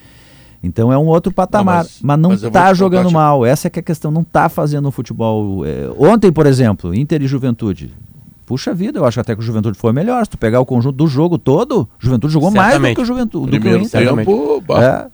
Então é um outro patamar, mas- mas, não mas eu vou está jogando Chico. mal. Essa é que é a questão, não está fazendo o futebol. é, ontem, por exemplo, Inter e Juventude. Puxa vida, eu acho até que o Juventude foi melhor. Se tu pegar o conjunto do jogo todo, o Juventude jogou mais do Certamente. que o Juventude. Do que o Primeiro Inter. tempo, É.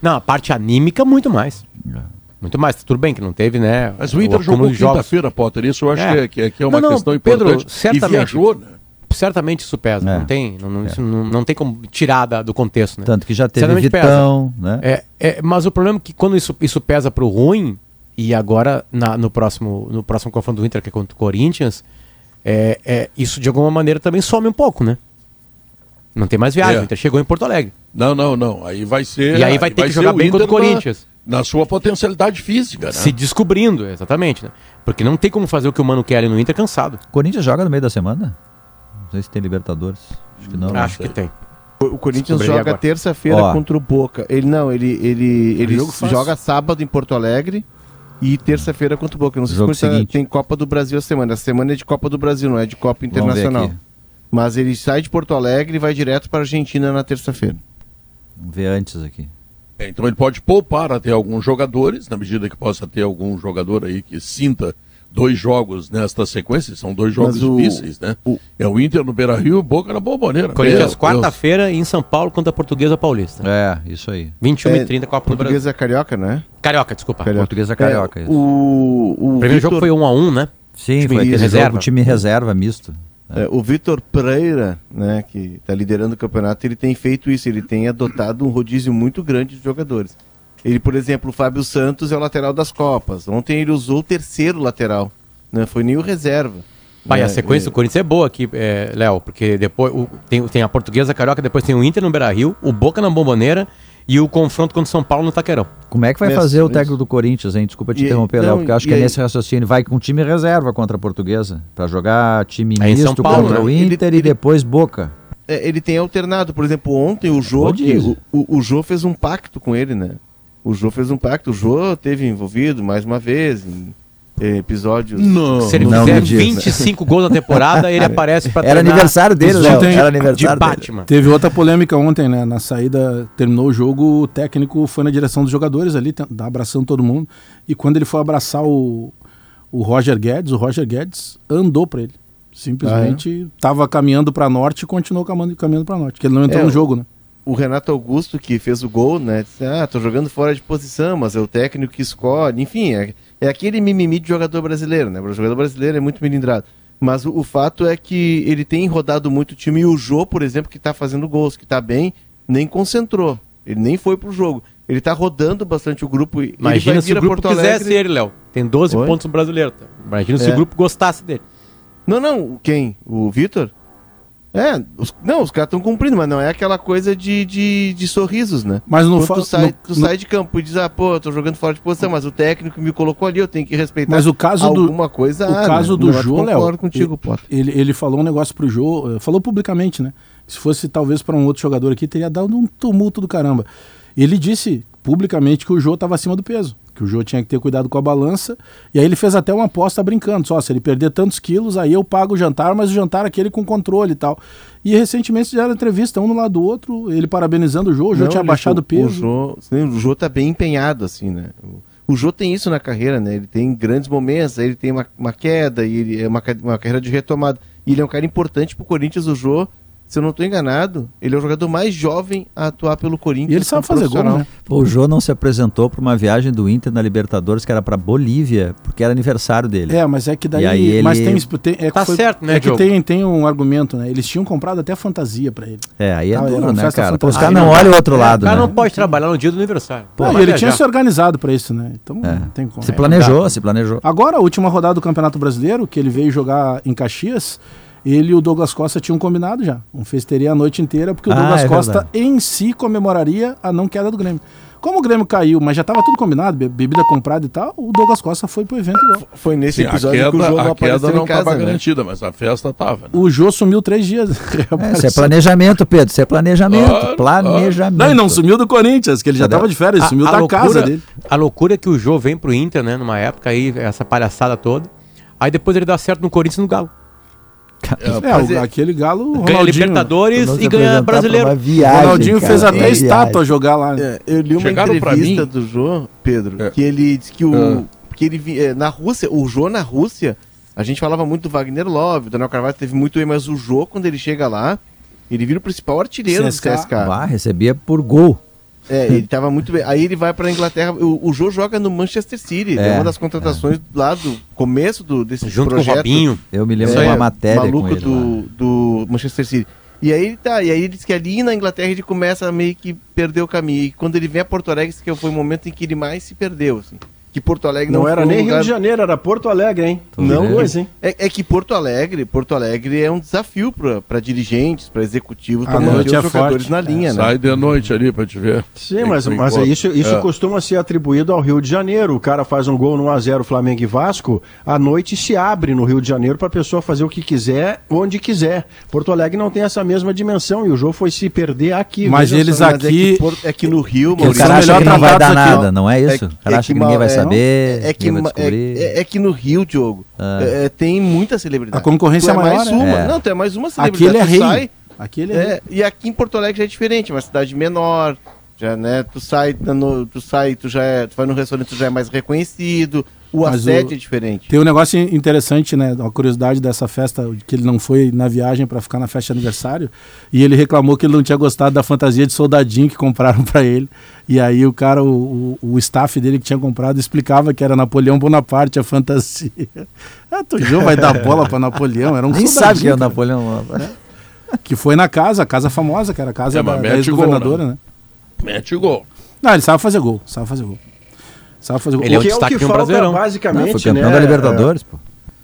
Não, a parte anímica, muito mais. É. Muito mais. Tudo bem que não teve, né? Mas o Inter acúmulo jogou quinta-feira, Potter. Isso eu acho É. que, é, que, é, que é uma Não, não, questão Pedro, importante. certamente. E viajou, né? Certamente isso pesa. É. Não tem, não, não- isso não, não tem como tirar da- do contexto, né? Tanto que já teve Certamente pesa. Vitão, né? É, é, mas o problema é que quando isso, isso pesa pro ruim, e agora na- no, próximo, no próximo confronto do Inter, que é contra o Corinthians, é, é, isso de alguma maneira também some um pouco, né? Não tem mais viagem. É. O Inter chegou em Porto Alegre. Não, não, não. Aí vai ser. E aí vai ter que ser jogar bem contra o na- Corinthians. Na, sua potencialidade física, né? Se descobrindo, exatamente. Né? Porque não tem como fazer o que o Mano quer ali no Inter cansado. Corinthians joga no meio da semana? Não sei se tem Libertadores. Acho que não. né? Acho que tem. O Corinthians joga terça-feira contra o Boca. Ele não, ele ele ele jogo fácil. joga sábado em Porto Alegre e terça-feira contra o Boca. Eu Não sei Jogo se seguinte. tem Copa do Brasil a semana. A semana é de Copa do Brasil, não é de Copa Internacional. Mas ele sai de Porto Alegre e vai direto para a Argentina na terça-feira. Vamos ver antes aqui. É, Então ele pode poupar até alguns jogadores, na medida que possa ter algum jogador aí que sinta dois jogos nesta sequência, são dois jogos o- difíceis, né? o- É o Inter no Beira Rio, Boca na Bomboneira. Corinthians, quarta-feira, em São Paulo, contra a Portuguesa Paulista. É, isso aí. 21 É, e 30, Copa do Brasil. Portuguesa carioca, né? Carioca, desculpa. Carioca. Portuguesa carioca. É, o o O primeiro jogo Vitor- foi 1 a 1 né? Sim, time foi aquele reserva. jogo, time reserva misto. É, o Vitor Pereira, né, que está liderando o campeonato, ele tem feito isso, ele tem adotado um rodízio muito grande de jogadores. Ele, por exemplo, o Fábio Santos é o lateral das Copas. Ontem ele usou o terceiro lateral, não foi nem o reserva. Pai, né? a sequência É, do Corinthians é boa aqui, é, Léo, porque depois o- tem, tem a Portuguesa Carioca, depois tem o Inter no Beira Rio, o Boca na Bomboneira e o confronto contra o São Paulo no Taquerão. Como é que vai Isso, fazer o isso. técnico do Corinthians, hein? Desculpa te E- interromper, Léo, não, porque eu acho que é nesse raciocínio. Vai com time reserva contra a Portuguesa, para jogar time É em São misto Paulo, contra né? o Ele- Inter ele- e depois Boca. é, ele tem alternado. Por exemplo, ontem o Jô, que- o, o Jô fez um pacto com ele, né? O Jô fez um pacto. O Jô teve envolvido mais uma vez em eh, episódios. Não. Se ele Não fizer me diz. 25 gols na temporada, ele aparece pra Era treinar aniversário dele, Léo. ontem Era de aniversário dele. Batman. Teve outra polêmica ontem, né? Na saída, terminou o jogo, o técnico foi na direção dos jogadores ali, tá abraçando todo mundo. E quando ele foi abraçar o, o Roger Guedes, o Roger Guedes andou pra ele. Simplesmente tava caminhando pra norte e continuou caminhando, caminhando pra norte. Porque ele não entrou É, no o- jogo, né? O Renato Augusto, que fez o gol, né? Disse, ah, tô jogando fora de posição, mas é o técnico que escolhe. Enfim, é, é aquele mimimi de jogador brasileiro, né? O jogador brasileiro é muito melindrado. Mas o, o fato é que ele tem rodado muito o time e o Jô, por exemplo, que tá fazendo gols, que tá bem, nem concentrou. Ele nem foi pro jogo. Ele tá rodando bastante o grupo. Imagina se o grupo Porto quisesse Alegre- ele, Léo. Tem 12 Oi? pontos no brasileiro. tá? Imagina se É. o grupo gostasse dele. Não, não, quem? O Vitor? É, os- não, os caras estão cumprindo, mas não é aquela coisa de, de, de sorrisos, né? Mas no, Quando fa- tu sai, no- tu no- sai de campo e diz, ah, pô, eu tô jogando fora de posição, mas o técnico me colocou ali, eu tenho que respeitar. Mas o caso do- alguma coisa. o há, caso né? do Não, Jô, concordo Léo, contigo, Potter. ele, ele falou um negócio pro Jô, eh, falou publicamente, né? Se fosse talvez para um outro jogador aqui, teria dado um tumulto do caramba. Ele disse publicamente que o Jô estava acima do peso, que o Jô tinha que ter cuidado com a balança, e aí ele fez até uma aposta brincando, só se ele perder tantos quilos, aí eu pago o jantar, mas o jantar aquele com controle e tal. E recentemente fizeram entrevista um no lado do outro, ele parabenizando o Jô, o Jô Não, tinha baixado o peso. O Jô, o Jô tá bem empenhado, assim, né? O- Jô tem isso na carreira, né? Ele tem grandes momentos, aí ele tem uma, uma queda, e ele é uma, uma carreira de retomada. E ele é um cara importante pro Corinthians, o Jô se eu não estou enganado, ele é o jogador mais jovem a atuar pelo Corinthians. E ele sabe fazer gol, né? O Jô não se apresentou para uma viagem do Inter na Libertadores, que era para Bolívia, porque era aniversário dele. É, mas é que daí. E aí ele- Mas tem, tem- é que Tá certo, né, É que tem, tem um argumento, né? Eles tinham comprado até fantasia pra ele. É, aí é Ah, duro, né, cara? Pô, os caras não olham o outro lado, O cara né? não pode trabalhar no dia do aniversário. Pô, e ele viajar. tinha se organizado pra isso, né? Então É. não tem como. Se É, planejou, não dá. se planejou. Agora, a última rodada do Campeonato Brasileiro, que ele veio jogar em Caxias, ele e o Douglas Costa tinham combinado já. Um festeria a noite inteira, porque o Ah, Douglas é Costa verdade. em si comemoraria a não queda do Grêmio. Como o Grêmio caiu, mas já estava tudo combinado, be- bebida comprada e tal, o Douglas Costa foi pro evento igual. Foi nesse Sim, episódio queda, que o João não a apareceu queda não em casa, estava né? garantida, mas a festa estava. Né? O Jô sumiu três dias. É, isso é planejamento, Pedro. Isso é planejamento. Claro, planejamento. Não, e não sumiu do Corinthians, que ele já estava de férias, A- sumiu a da loucura- casa dele. A loucura é que o Jô vem pro Inter, né? Numa época aí, essa palhaçada toda. Aí depois ele dá certo no Corinthians e no Galo. É, o- é- aquele galo, Ganha Ronaldinho. Libertadores e ganha brasileiro. viagem, Ronaldinho cara, fez até estátua jogar lá. né? É, eu li uma Chegaram entrevista do Jô, Pedro, É. que ele disse que o. Ah. Que ele é, na Rússia, o Jô na Rússia, a gente falava muito do Wagner Love, o Daniel Carvalho teve muito aí, mas o Jô, quando ele chega lá, ele vira o principal artilheiro CSKA. do CSK. Bah, recebia por gol. É, ele tava muito bem. Aí ele vai pra Inglaterra. O, o Jô joga no Manchester City. É, É, uma das contratações lá do começo do, desse Junto projeto. com o Robinho. Eu me lembro É, de uma matéria maluco com ele. do, do Manchester City. E aí ele tá, e aí ele diz que ali na Inglaterra ele começa a meio que perder o caminho. E quando ele vem a Porto Alegre, que foi o momento em que ele mais se perdeu, assim. Que Porto Alegre não, Não era nem lugar... Rio de Janeiro, era Porto Alegre, hein? Não, Que coisa, hein? É, é que Porto Alegre, Porto Alegre é um desafio para dirigentes, para executivos, A para noite manter é os jogadores forte. na linha, né? Sai de noite ali pra te ver. Sim, mas, Tem mas encontro. isso, isso É. costuma ser atribuído ao Rio de Janeiro. O cara faz um gol no 1x0 Flamengo e Vasco, a noite se abre no Rio de Janeiro para a pessoa fazer o que quiser, onde quiser. Porto Alegre não tem essa mesma dimensão e o jogo foi se perder aqui. Mas eles só. Mas aqui- É que, é que no Rio, Porque o Maurício, cara acha que não vai dar aqui, ó. nada, não é isso? o cara acha que, ninguém vai é, saber, é, que, vai ma- descobrir. é, é que no Rio, Diogo, é, é, tem muita celebridade. A concorrência Tu é mais maior, né? uma. É. Não, tu é mais uma Aqui celebridade. ele é tu rei. sai, Aqui ele é, rei. é, e aqui em Porto Alegre já é diferente, é uma cidade menor, já, né, tu sai, no- tu sai, tu já é, tu vai no restaurante, tu já é mais reconhecido, o Mas assédio o- é diferente. Tem um negócio interessante, né? A curiosidade dessa festa, que ele não foi na viagem para ficar na festa de aniversário. E ele reclamou que ele não tinha gostado da fantasia de soldadinho que compraram para ele. E aí o cara, o, o, o staff dele que tinha comprado, explicava que era Napoleão Bonaparte a fantasia. Ah, tu Jô vai dar bola para Napoleão, era um Nem soldadinho, sabe que é o. Napoleão. Que foi na casa, a casa famosa, que era a casa É, da, da ex-governadora, né? Mete gol. Não, ele sabe fazer gol, sabe fazer gol. Sabe fazer gol. Ele é O o que é o que um falta Brasileirão. Não, basicamente, foi campeão né, da Libertadores, pô.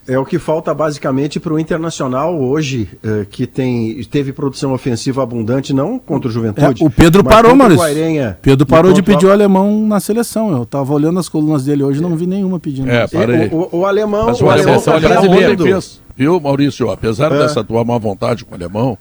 É o que falta basicamente para o Internacional hoje, eh, que tem, teve produção ofensiva abundante, não contra o Juventude. É, o Pedro mas parou, Maurício. Guairenha. Pedro parou de pedir o alemão na seleção. Eu tava olhando as colunas dele hoje e não vi nenhuma pedindo. É, parei. O, o- o alemão, Mas o o alemão alemão tá brasileiro. fez, viu, Maurício? Apesar É. dessa tua má vontade com o alemão,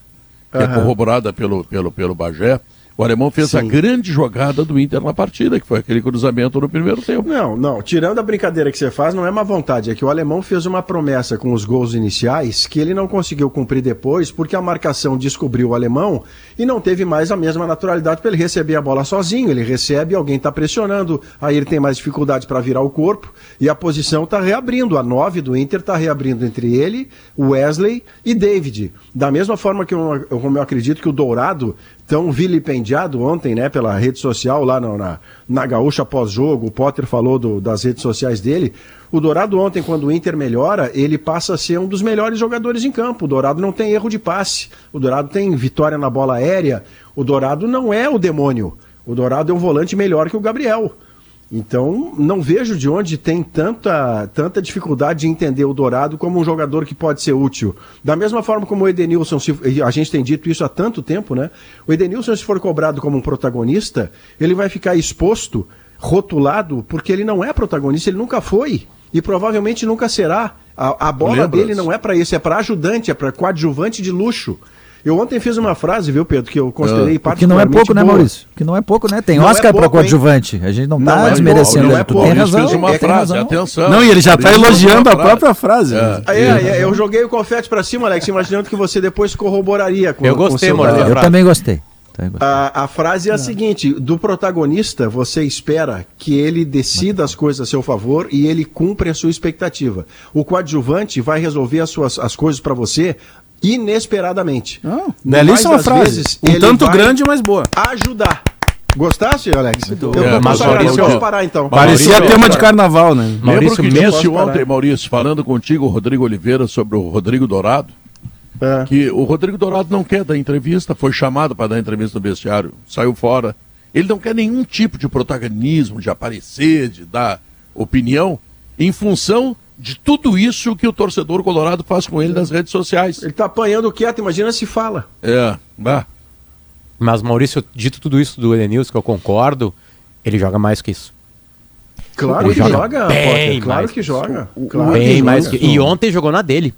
que é corroborada pelo, pelo, pelo Bagé, o alemão fez a Sim. grande jogada do Inter na partida, que foi aquele cruzamento no primeiro tempo. Não, não. Tirando a brincadeira que você faz, não é má vontade. É que o alemão fez uma promessa com os gols iniciais que ele não conseguiu cumprir depois, porque a marcação descobriu o alemão e não teve mais a mesma naturalidade para ele receber a bola sozinho. Ele recebe, alguém está pressionando, aí ele tem mais dificuldade para virar o corpo e a posição está reabrindo. A 9 do Inter está reabrindo entre ele, Wesley e David. Da mesma forma que eu, como eu acredito que o Dourado tão vilipendiado ontem, né, pela rede social lá no- na, na Gaúcha pós-jogo, o Potter falou do- das redes sociais dele. O Dourado ontem, quando o Inter melhora, ele passa a ser um dos melhores jogadores em campo. O Dourado não tem erro de passe, o Dourado tem vitória na bola aérea, o Dourado não é o demônio. O Dourado é um volante melhor que o Gabriel. Então, não vejo de onde tem tanta, tanta dificuldade de entender o Dourado como um jogador que pode ser útil. Da mesma forma como o Edenilson, se- a gente tem dito isso há tanto tempo, né? O Edenilson, se for cobrado como um protagonista, ele vai ficar exposto, rotulado, porque ele não é protagonista, ele nunca foi. E provavelmente nunca será. A, a bola Lembras? dele não é para esse, é para ajudante, é para coadjuvante de luxo. Eu ontem fiz uma frase, viu, Pedro, que eu considerei Ah, Que não é pouco, né, boa. Maurício? Que não é pouco, né? Tem Não é Oscar pouco, hein? coadjuvante. A gente não Não tá é desmerecendo não ele. é pouco. tem razão. fez uma tem frase, razão. atenção. Não, e ele já tá fez elogiando a própria frase. É. É, é, eu joguei o confete pra cima, Alex, imaginando que você depois corroboraria com Eu gostei, seu Maurício. Eu também gostei. Também gostei. A, a frase é a seguinte: do protagonista, você espera que ele decida as coisas a seu favor e ele cumpre a sua expectativa. O coadjuvante vai resolver as, suas, as coisas para você inesperadamente. Não, Mais belíssima frase. vezes, um tanto grande, mas boa. Ajudar. Gostasse, Alex? Eu bom. É, mas, Maurício, posso parar então. Parecia Maurício, tema de carnaval, né? Maurício que Mendes, disse posso parar? ontem, Maurício, falando contigo, o Rodrigo Oliveira, sobre o Rodrigo Dourado, É. que o Rodrigo Dourado não quer dar entrevista, foi chamado para dar entrevista no vestiário, saiu fora. Ele não quer nenhum tipo de protagonismo, de aparecer, de dar opinião, em função de tudo isso que o torcedor colorado faz com ele nas redes sociais. Ele tá apanhando quieto, imagina se fala. É, bah. Mas, Maurício, dito tudo isso do Edenilson, que eu concordo, ele joga mais que isso. Claro Ele que joga joga, bem Potter, claro mais que joga. Claro Bem que mais que... E ontem jogou na dele.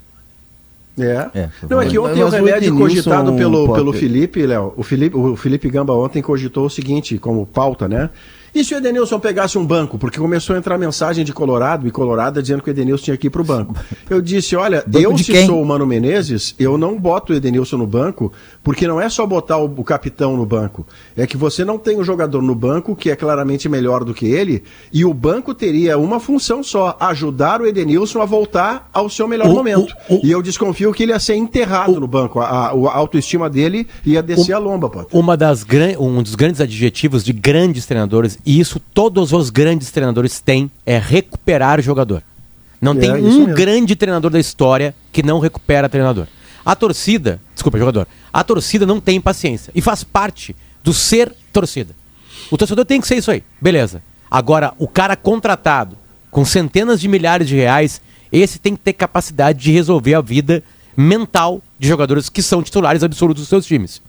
É. É, Não, é que ontem Mas o o remédio cogitado pelo, Potter- pelo Felipe, Léo, o Felipe, o Felipe Gamba ontem cogitou o seguinte, como pauta, né? E se o Edenilson pegasse um banco? Porque começou a entrar mensagem de Colorado e Colorado dizendo que o Edenilson tinha que ir pro banco. Eu disse, olha, Banco eu se quem? sou o Mano Menezes, eu não boto o Edenilson no banco, porque não é só botar o, o capitão no banco. É que você não tem um jogador no banco que é claramente melhor do que ele, e o banco teria uma função só, ajudar o Edenilson a voltar ao seu melhor O- momento. o- o- E eu desconfio que ele ia ser enterrado no banco. A, a- a autoestima dele ia descer a lomba, pô. Uma das. Um dos grandes adjetivos de grandes treinadores, e isso todos os grandes treinadores têm, é recuperar jogador. Não É, tem um mesmo. grande treinador da história que não recupera treinador. A torcida, desculpa, jogador, a torcida não tem paciência e faz parte do ser torcida. O torcedor tem que ser isso aí, beleza. Agora, o cara contratado, com centenas de milhares de reais, esse tem que ter capacidade de resolver a vida mental de jogadores que são titulares absolutos dos seus times.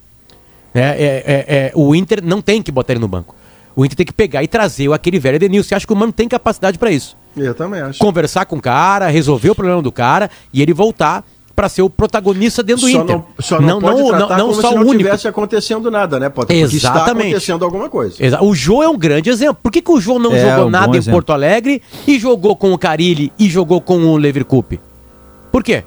É, é, é, é, o Inter não tem que botar ele no banco. O Inter tem que pegar e trazer o- aquele velho Edenilson. Você acha que o Mano tem capacidade para isso? Eu também acho. Conversar com o cara, resolver o problema do cara e ele voltar para ser o protagonista dentro do Só Inter. não, só não, pode tratar como só se o não único. tivesse acontecendo nada, né, Potter? Porque está Exatamente. acontecendo alguma coisa. Exa- O Jô é um grande exemplo. Por que, que o Jô não É, jogou um nada bom em exemplo. Porto Alegre e jogou com o Carilli e jogou com o Leverkusen? Por quê?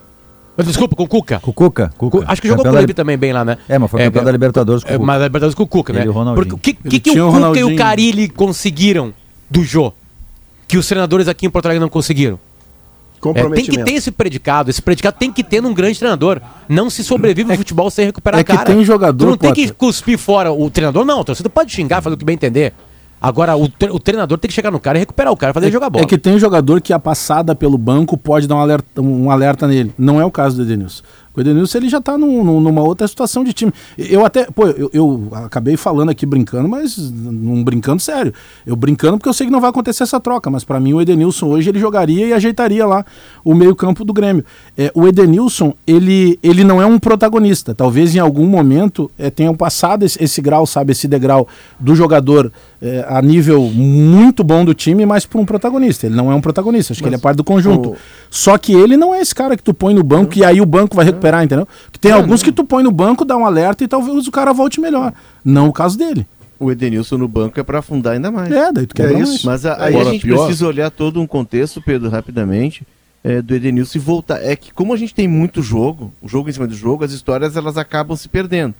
Desculpa, com o Cuca. Com o Cuca. Cuca. Acho que jogou com o Levi também bem lá, né? É, mas foi campeão da Libertadores com o é, Cuca. Mas da Libertadores com o Cuca, né? Ele e o Ronaldinho. Porque o que, que, que o Cuca e o. Carilli conseguiram do Jô? Que os treinadores aqui em Porto Alegre não conseguiram? É, tem que ter esse predicado. Esse predicado tem que ter num grande treinador. Não se sobrevive o futebol sem recuperar é a que cara. tem jogador, Tu não tem que cuspir fora o treinador, não. O torcedor pode xingar, fazer o que bem entender. Agora, o, tre- o treinador tem que chegar no cara e recuperar o cara, fazer ele jogar bola. É que tem jogador que a passada pelo banco pode dar um alerta, um alerta nele. Não é o caso do Edenilson. O Edenilson ele já tá num- num- numa outra situação de time. Eu até, pô, eu, eu acabei falando aqui brincando, mas não brincando sério. Eu brincando porque eu sei que não vai acontecer essa troca, mas para mim o Edenilson hoje ele jogaria e ajeitaria lá o meio-campo do Grêmio. É, o Edenilson, ele, ele não é um protagonista. Talvez em algum momento é, tenham passado esse, esse grau, sabe, esse degrau do jogador é, a nível muito bom do time, mas para um protagonista. Ele não é um protagonista, acho que ele é parte do conjunto. o- Só que ele não é esse cara que tu põe no banco e aí o banco vai recuperar, entendeu? Que tem alguns que tu põe no banco, dá um alerta e talvez o cara volte melhor. Não o caso dele. O Edenilson no banco é para afundar ainda mais. É, daí tu quebra É mais. isso. Mas a- aí Agora, a gente pior- precisa olhar todo um contexto, Pedro, rapidamente, é, do Edenilson e voltar. É que como a gente tem muito jogo, o jogo em cima do jogo, as histórias elas acabam se perdendo.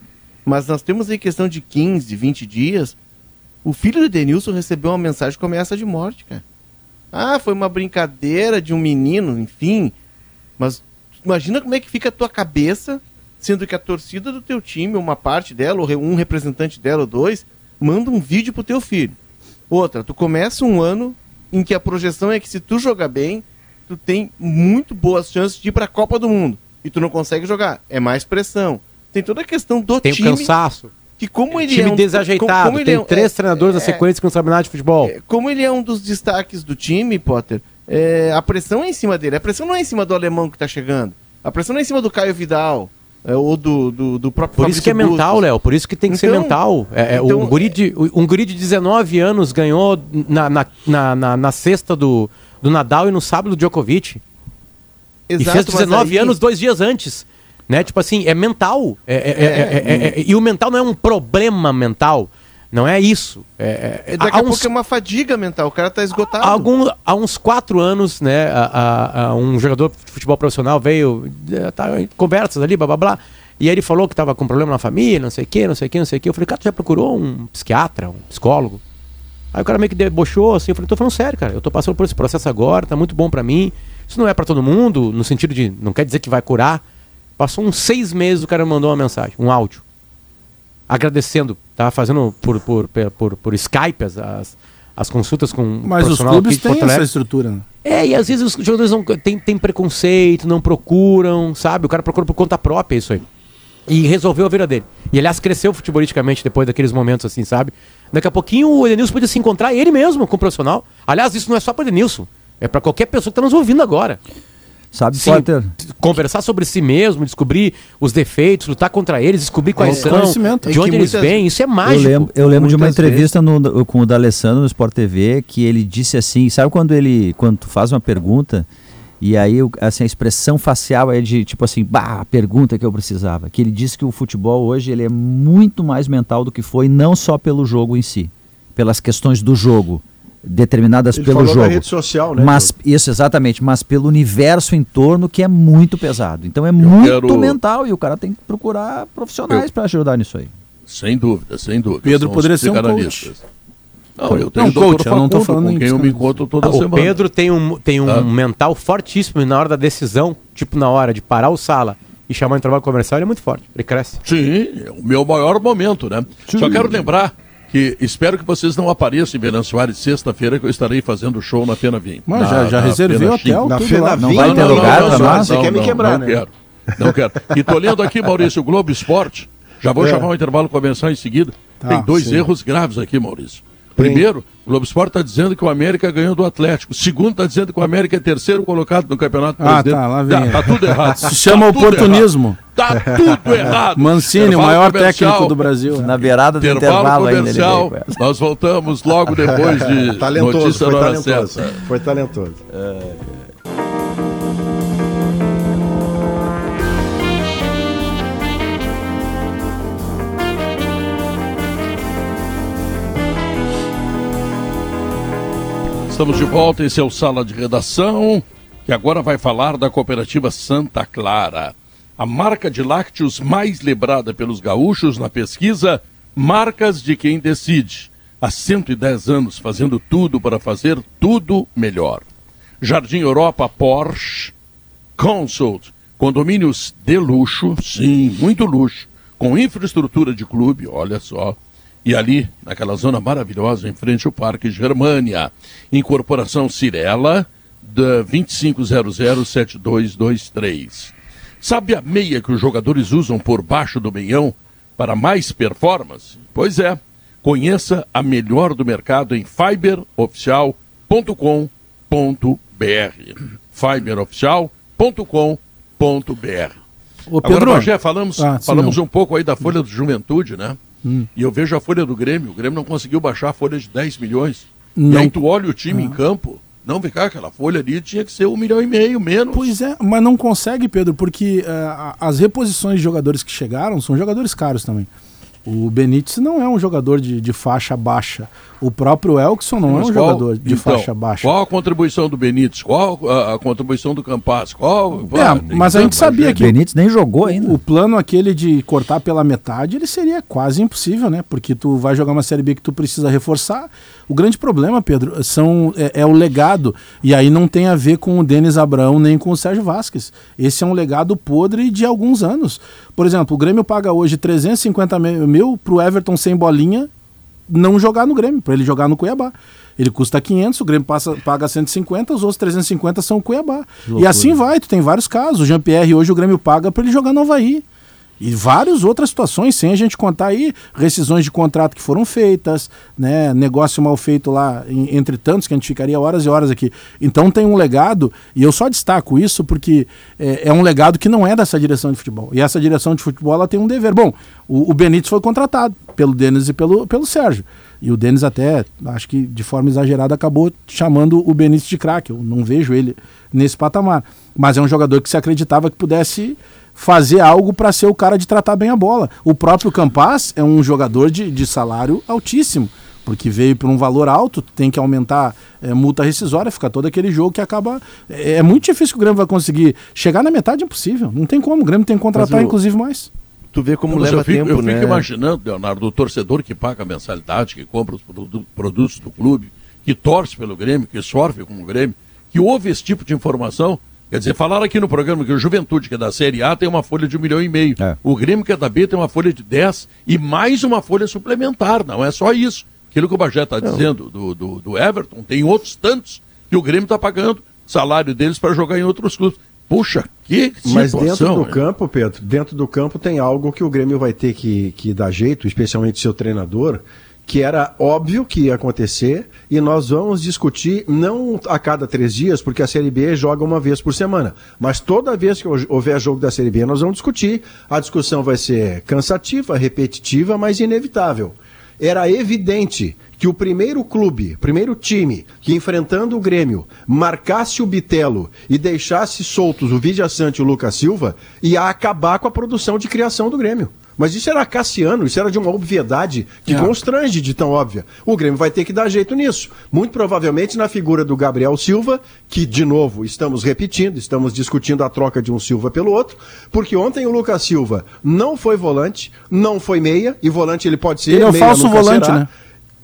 Mas nós temos aí questão de 15, 20 dias, o filho do Edenilson recebeu uma mensagem com ameaça de morte, cara. Ah, foi uma brincadeira de um menino, enfim. Mas imagina como é que fica a tua cabeça, sendo que a torcida do teu time, uma parte dela, ou um representante dela, ou dois, manda um vídeo pro teu filho. Outra, tu começa um ano em que a projeção é que se tu jogar bem, tu tem muito boas chances de ir pra Copa do Mundo. E tu não consegue jogar. É mais pressão. Tem toda a questão do Tem time. cansaço. Que como ele time é um, desajeitado. como ele tem é um- três é- treinadores na é- sequência que não sabem nada de futebol. é, como ele é um dos destaques do time, Potter, é, a pressão é em cima dele. A pressão não é em cima do alemão que tá chegando. A pressão não é em cima do Caio Vidal. é, ou do, do, do próprio Por isso que é Fabrício mental, Bustos. Léo. Por isso que tem que ser Então- mental. É, é, então- um, guri de, um guri de 19 anos ganhou na, na, na, na, na sexta do, do Nadal e no sábado do Djokovic. e Exato, fez mas 19 aí- anos dois dias antes. Né? Tipo assim, é mental. É- é- é- é- é- é- e o mental não é um problema mental. Não é isso. É, é- É, Daqui a uns- pouco é uma fadiga mental. O cara tá esgotado. Há, algum, há uns quatro anos, né, a- a- um jogador de futebol profissional veio, eh, tá, em conversas ali, blá blá blá, e aí ele falou que tava com problema na família, não sei o que, não sei o que, não sei o que. Eu falei, cara, tu já procurou um psiquiatra, um psicólogo? Aí o cara meio que debochou, assim, eu falei, tô falando sério, cara, eu tô passando por esse processo agora, tá muito bom pra mim. Isso não é pra todo mundo, no sentido de, não quer dizer que vai curar, Passou uns seis meses, o cara mandou uma mensagem, um áudio. Agradecendo, tava fazendo por, por, por, por, por Skype as, as, as consultas com Mas os profissional clubes têm essa estrutura. né? É, e às vezes os jogadores não têm tem preconceito, não procuram, sabe? O cara procura por conta própria isso aí. E resolveu a vida dele. E aliás, cresceu futebolisticamente depois daqueles momentos assim, sabe? Daqui a pouquinho o Edenilson podia se encontrar ele mesmo com o profissional. Aliás, isso não é só para Edenilson. É para qualquer pessoa que está nos ouvindo agora. Sabe, Sim, Potter? conversar sobre si mesmo, descobrir os defeitos, lutar contra eles, descobrir quais são, conhecimento. de É onde que eles muitas- vêm. Isso é Eu mágico. lembro, eu lembro de uma entrevista no- com o D'Alessandro no Sport TV que ele disse assim, sabe quando ele quando tu faz uma pergunta e aí assim, a expressão facial é de tipo assim, bah, a pergunta que eu precisava. Que ele disse que o futebol hoje ele é muito mais mental do que foi, não só pelo jogo em si, pelas questões do jogo determinadas Ele pelo falou jogo. da rede social, né? Mas isso exatamente, mas pelo universo em torno que é muito pesado. Então é muito quero- mental e o cara tem que procurar profissionais para ajudar nisso aí. Sem dúvida, sem dúvida. Pedro São poderia ser um psicanalistas. Não, eu Não, tenho o coach, eu não tô falando com em quem eu me encontro toda o semana. Pedro tem um, tem um Ah. mental fortíssimo e na hora da decisão, tipo na hora de parar o sala e chamar em trabalho comercial, ele é muito forte. Ele cresce. Sim, é o meu maior momento, né? Só quero lembrar que espero que vocês não apareçam em Venâncio Soares sexta-feira, que eu estarei fazendo show na Pena Vinho. Mas Na- já, já na reservei Pena o hotel. Na Fena lá. Não vai ter lugar nós? Você quer me quebrar, não né? quero. Não quero. E tô lendo aqui, Maurício, o Globo Esporte. Já vou É. chamar o intervalo começar em seguida. Tá, Tem dois sim. erros graves aqui, Maurício. Primeiro, o Globo Esporte está dizendo que o América ganhou do Atlético. Segundo, está dizendo que o América é terceiro colocado no Campeonato Ah, Brasileiro. tá, lá vem. Tá, tá tudo errado. Se chama Tá oportunismo. Tá tudo errado. Mancini, o Intervalo maior comercial. técnico do Brasil. Na beirada do Intervalo, intervalo ainda ele comercial. Nós voltamos logo depois de talentoso, notícia foi talentoso. certa. Foi talentoso. Estamos de volta, esse é o Sala de Redação, que agora vai falar da cooperativa Santa Clara. A marca de lácteos mais lembrada pelos gaúchos na pesquisa Marcas de Quem Decide. Há 110 anos fazendo tudo para fazer tudo melhor. Jardim Europa Porsche, Consult, condomínios de luxo, sim, muito luxo, com infraestrutura de clube, olha só. E ali, naquela zona maravilhosa, em frente ao Parque Germânia, Incorporação Cirela, da 25007223. Sabe a meia que os jogadores usam por baixo do meião para mais performance? Pois é. Conheça a melhor do mercado em fiberoficial.com.br. fiberoficial.com.br. Ô, Agora, Pedro, Bagé, falamos, Ah, falamos não. um pouco aí da folha do Juventude, né? E eu vejo a folha do Grêmio. O Grêmio não conseguiu baixar a folha de 10 milhões. E Não. aí tu olha o time em campo. Não, cá, aquela folha ali tinha que ser um milhão e meio menos. Pois é, mas não consegue, Pedro, porque a- as reposições de jogadores que chegaram são jogadores caros também. O Benítez não é um jogador de, de faixa baixa. O próprio Elkson não Mas é um qual- jogador de então, faixa baixa. Qual a contribuição do Benítez? Qual a, a contribuição do Campas? Qual? É, Ah, mas a gente sabia gente. que- Benítez nem jogou ainda. O plano aquele de cortar pela metade, ele seria quase impossível, né? Porque tu vai jogar uma Série B que tu precisa reforçar. O grande problema, Pedro, são, é, é o legado. E aí não tem a ver com o Denis Abraão nem com o Sérgio Vasquez. Esse é um legado podre de alguns anos. Por exemplo, o Grêmio paga hoje 350 mi- mil pro Everton sem bolinha não jogar no Grêmio, para ele jogar no Cuiabá. Ele custa 500, o Grêmio passa, paga 150, os outros 350 são o Cuiabá. E assim vai, tu tem vários casos. O Jean-Pierre hoje o Grêmio paga para ele jogar no Havaí. E várias outras situações, sem a gente contar aí rescisões de contrato que foram feitas, né, negócio mal feito lá, em- entre tantos, que a gente ficaria horas e horas aqui. Então tem um legado, e eu só destaco isso porque é, é um legado que não é dessa direção de futebol. E essa direção de futebol ela tem um dever. Bom, o, o Benítez foi contratado pelo Denis e pelo, pelo Sérgio. E o Denis até, acho que de forma exagerada, acabou chamando o Benítez de craque. Eu não vejo ele nesse patamar. Mas é um jogador que se acreditava que pudesse fazer algo para ser o cara de tratar bem a bola. O próprio Campas é um jogador de, de salário altíssimo, porque veio por um valor alto, tem que aumentar é, multa rescisória, fica todo aquele jogo que acaba. É, é muito difícil que o Grêmio vai conseguir. Chegar na metade é impossível. Não tem como. O Grêmio tem que contratar, o- inclusive, mais. Tu vê como Mas leva eu fico, tempo, eu né? fico imaginando, Leonardo, o torcedor que paga a mensalidade, que compra os produ- produtos do clube, que torce pelo Grêmio, que sofre com o Grêmio, que ouve esse tipo de informação, Quer dizer, falaram aqui no programa que o Juventude, que é da Série A, tem uma folha de um milhão e meio. É. O Grêmio, que é da B, tem uma folha de 10 e mais uma folha suplementar. Não é só isso. Aquilo que o Bagé está dizendo do, do, do Everton, tem outros tantos que o Grêmio está pagando salário deles para jogar em outros clubes. Puxa, que Mas situação, dentro do né? campo, Pedro, dentro do campo tem algo que o Grêmio vai ter que, que dar jeito, especialmente seu treinador, que era óbvio que ia acontecer e nós vamos discutir não a cada três dias, porque a Série B joga uma vez por semana, mas toda vez que houver jogo da Série B nós vamos discutir. A discussão vai ser cansativa, repetitiva, mas inevitável. Era evidente que o primeiro clube, primeiro time que enfrentando o Grêmio marcasse o Bitelo e deixasse soltos o Vidia Sante e o Lucas Silva, ia acabar com a produção de criação do Grêmio. Mas isso era Cassiano, isso era de uma obviedade que É. constrange de tão óbvia. O Grêmio vai ter que dar jeito nisso. Muito provavelmente na figura do Gabriel Silva, que, de novo, estamos repetindo, estamos discutindo a troca de um Silva pelo outro, porque ontem o Lucas Silva não foi volante, não foi meia, e volante ele pode ser. Ele é o meia falso volante, será. né?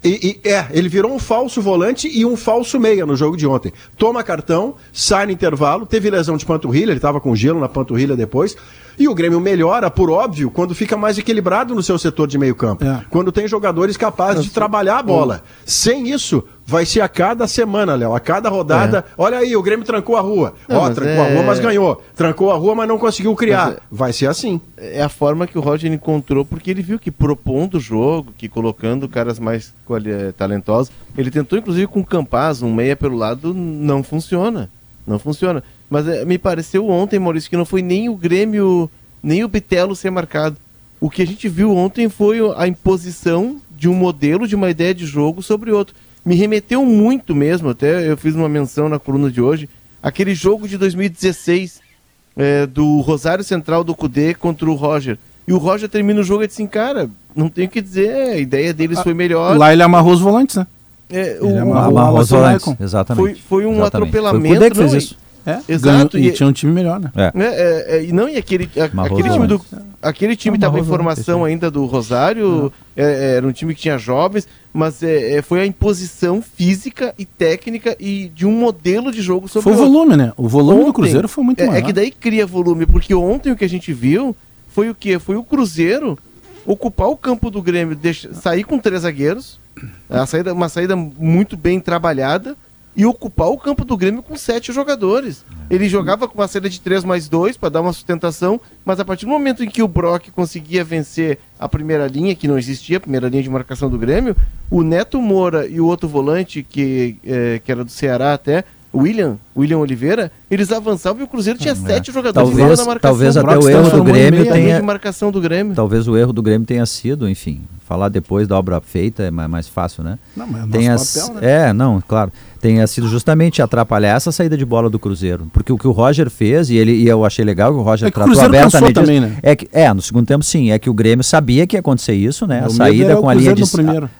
E, e- é, ele virou um falso volante e um falso meia no jogo de ontem. Toma cartão, sai no intervalo, teve lesão de panturrilha, ele estava com gelo na panturrilha depois. E o Grêmio melhora, por óbvio, quando fica mais equilibrado no seu setor de meio campo. É. Quando tem jogadores capazes de trabalhar a bola. Sem isso, vai ser a cada semana, Léo, a cada rodada. Olha aí, o Grêmio trancou a rua. Não, Ó, trancou a é- rua, mas ganhou. Trancou a rua, mas não conseguiu criar. É- Vai ser assim. é a forma que o Roger encontrou, porque ele viu que propondo o jogo, que colocando caras mais eh, talentosos, ele tentou inclusive com o Campaz, um meia pelo lado, não funciona. Não funciona. Mas eh, me pareceu ontem, Maurício, que não foi nem o Grêmio, nem o Bitelo ser marcado. O que a gente viu ontem foi a imposição de um modelo, de uma ideia de jogo sobre outro. Me remeteu muito mesmo, até eu fiz uma menção na coluna de hoje, aquele jogo de 2016, é, do Rosário Central do Cudê contra o Roger. E o Roger termina o jogo e diz assim, cara, não tenho o que dizer, a ideia deles foi melhor. Lá ele amarrou os volantes, né? É, ele o- amarrou- Amarrou o os Alisson volantes, exatamente. foi, foi um Exatamente. atropelamento. Foi o Cudê que fez não, e- isso. É, Exato, ganhou- e, e- tinha um time melhor, né? É. é, é, e não, e aquele, a- Amarrou aquele time do. Aquele time estava em formação ainda do Rosário, é, era um time que tinha jovens, mas é, é, foi a imposição física e técnica e de um modelo de jogo sobre Foi o volume, né? O volume do Ontem, Cruzeiro foi muito é, maior. É que daí cria volume, porque ontem o que a gente viu foi o quê? Foi o Cruzeiro ocupar o campo do Grêmio, deixa- sair com três zagueiros, a saída, uma saída muito bem trabalhada, e ocupar o campo do Grêmio com sete jogadores. Ele jogava com uma saída de três mais dois para dar uma sustentação, mas a partir do momento em que o Brock conseguia vencer a primeira linha, que não existia, a primeira linha de marcação do Grêmio, o Neto Moura e o outro volante, que, eh, que era do Ceará até, o William, William Oliveira, eles avançavam e o Cruzeiro tinha sete jogadores Talvez- na marcação. talvez O até Brock o erro do Grêmio tenha- de marcação do Grêmio. Talvez o erro do Grêmio tenha sido, enfim, falar depois da obra feita é mais, mais fácil, né? Não, mas é tenha, nosso papel, né? É, não, claro. Tenha sido justamente atrapalhar essa saída de bola do Cruzeiro. Porque o que o Roger fez, e, ele, e eu achei legal que o Roger É que o tratou abertamente. também, né? é, que, é, no segundo tempo sim. É que o Grêmio sabia que ia acontecer isso, né? O A medo saída o com a linha de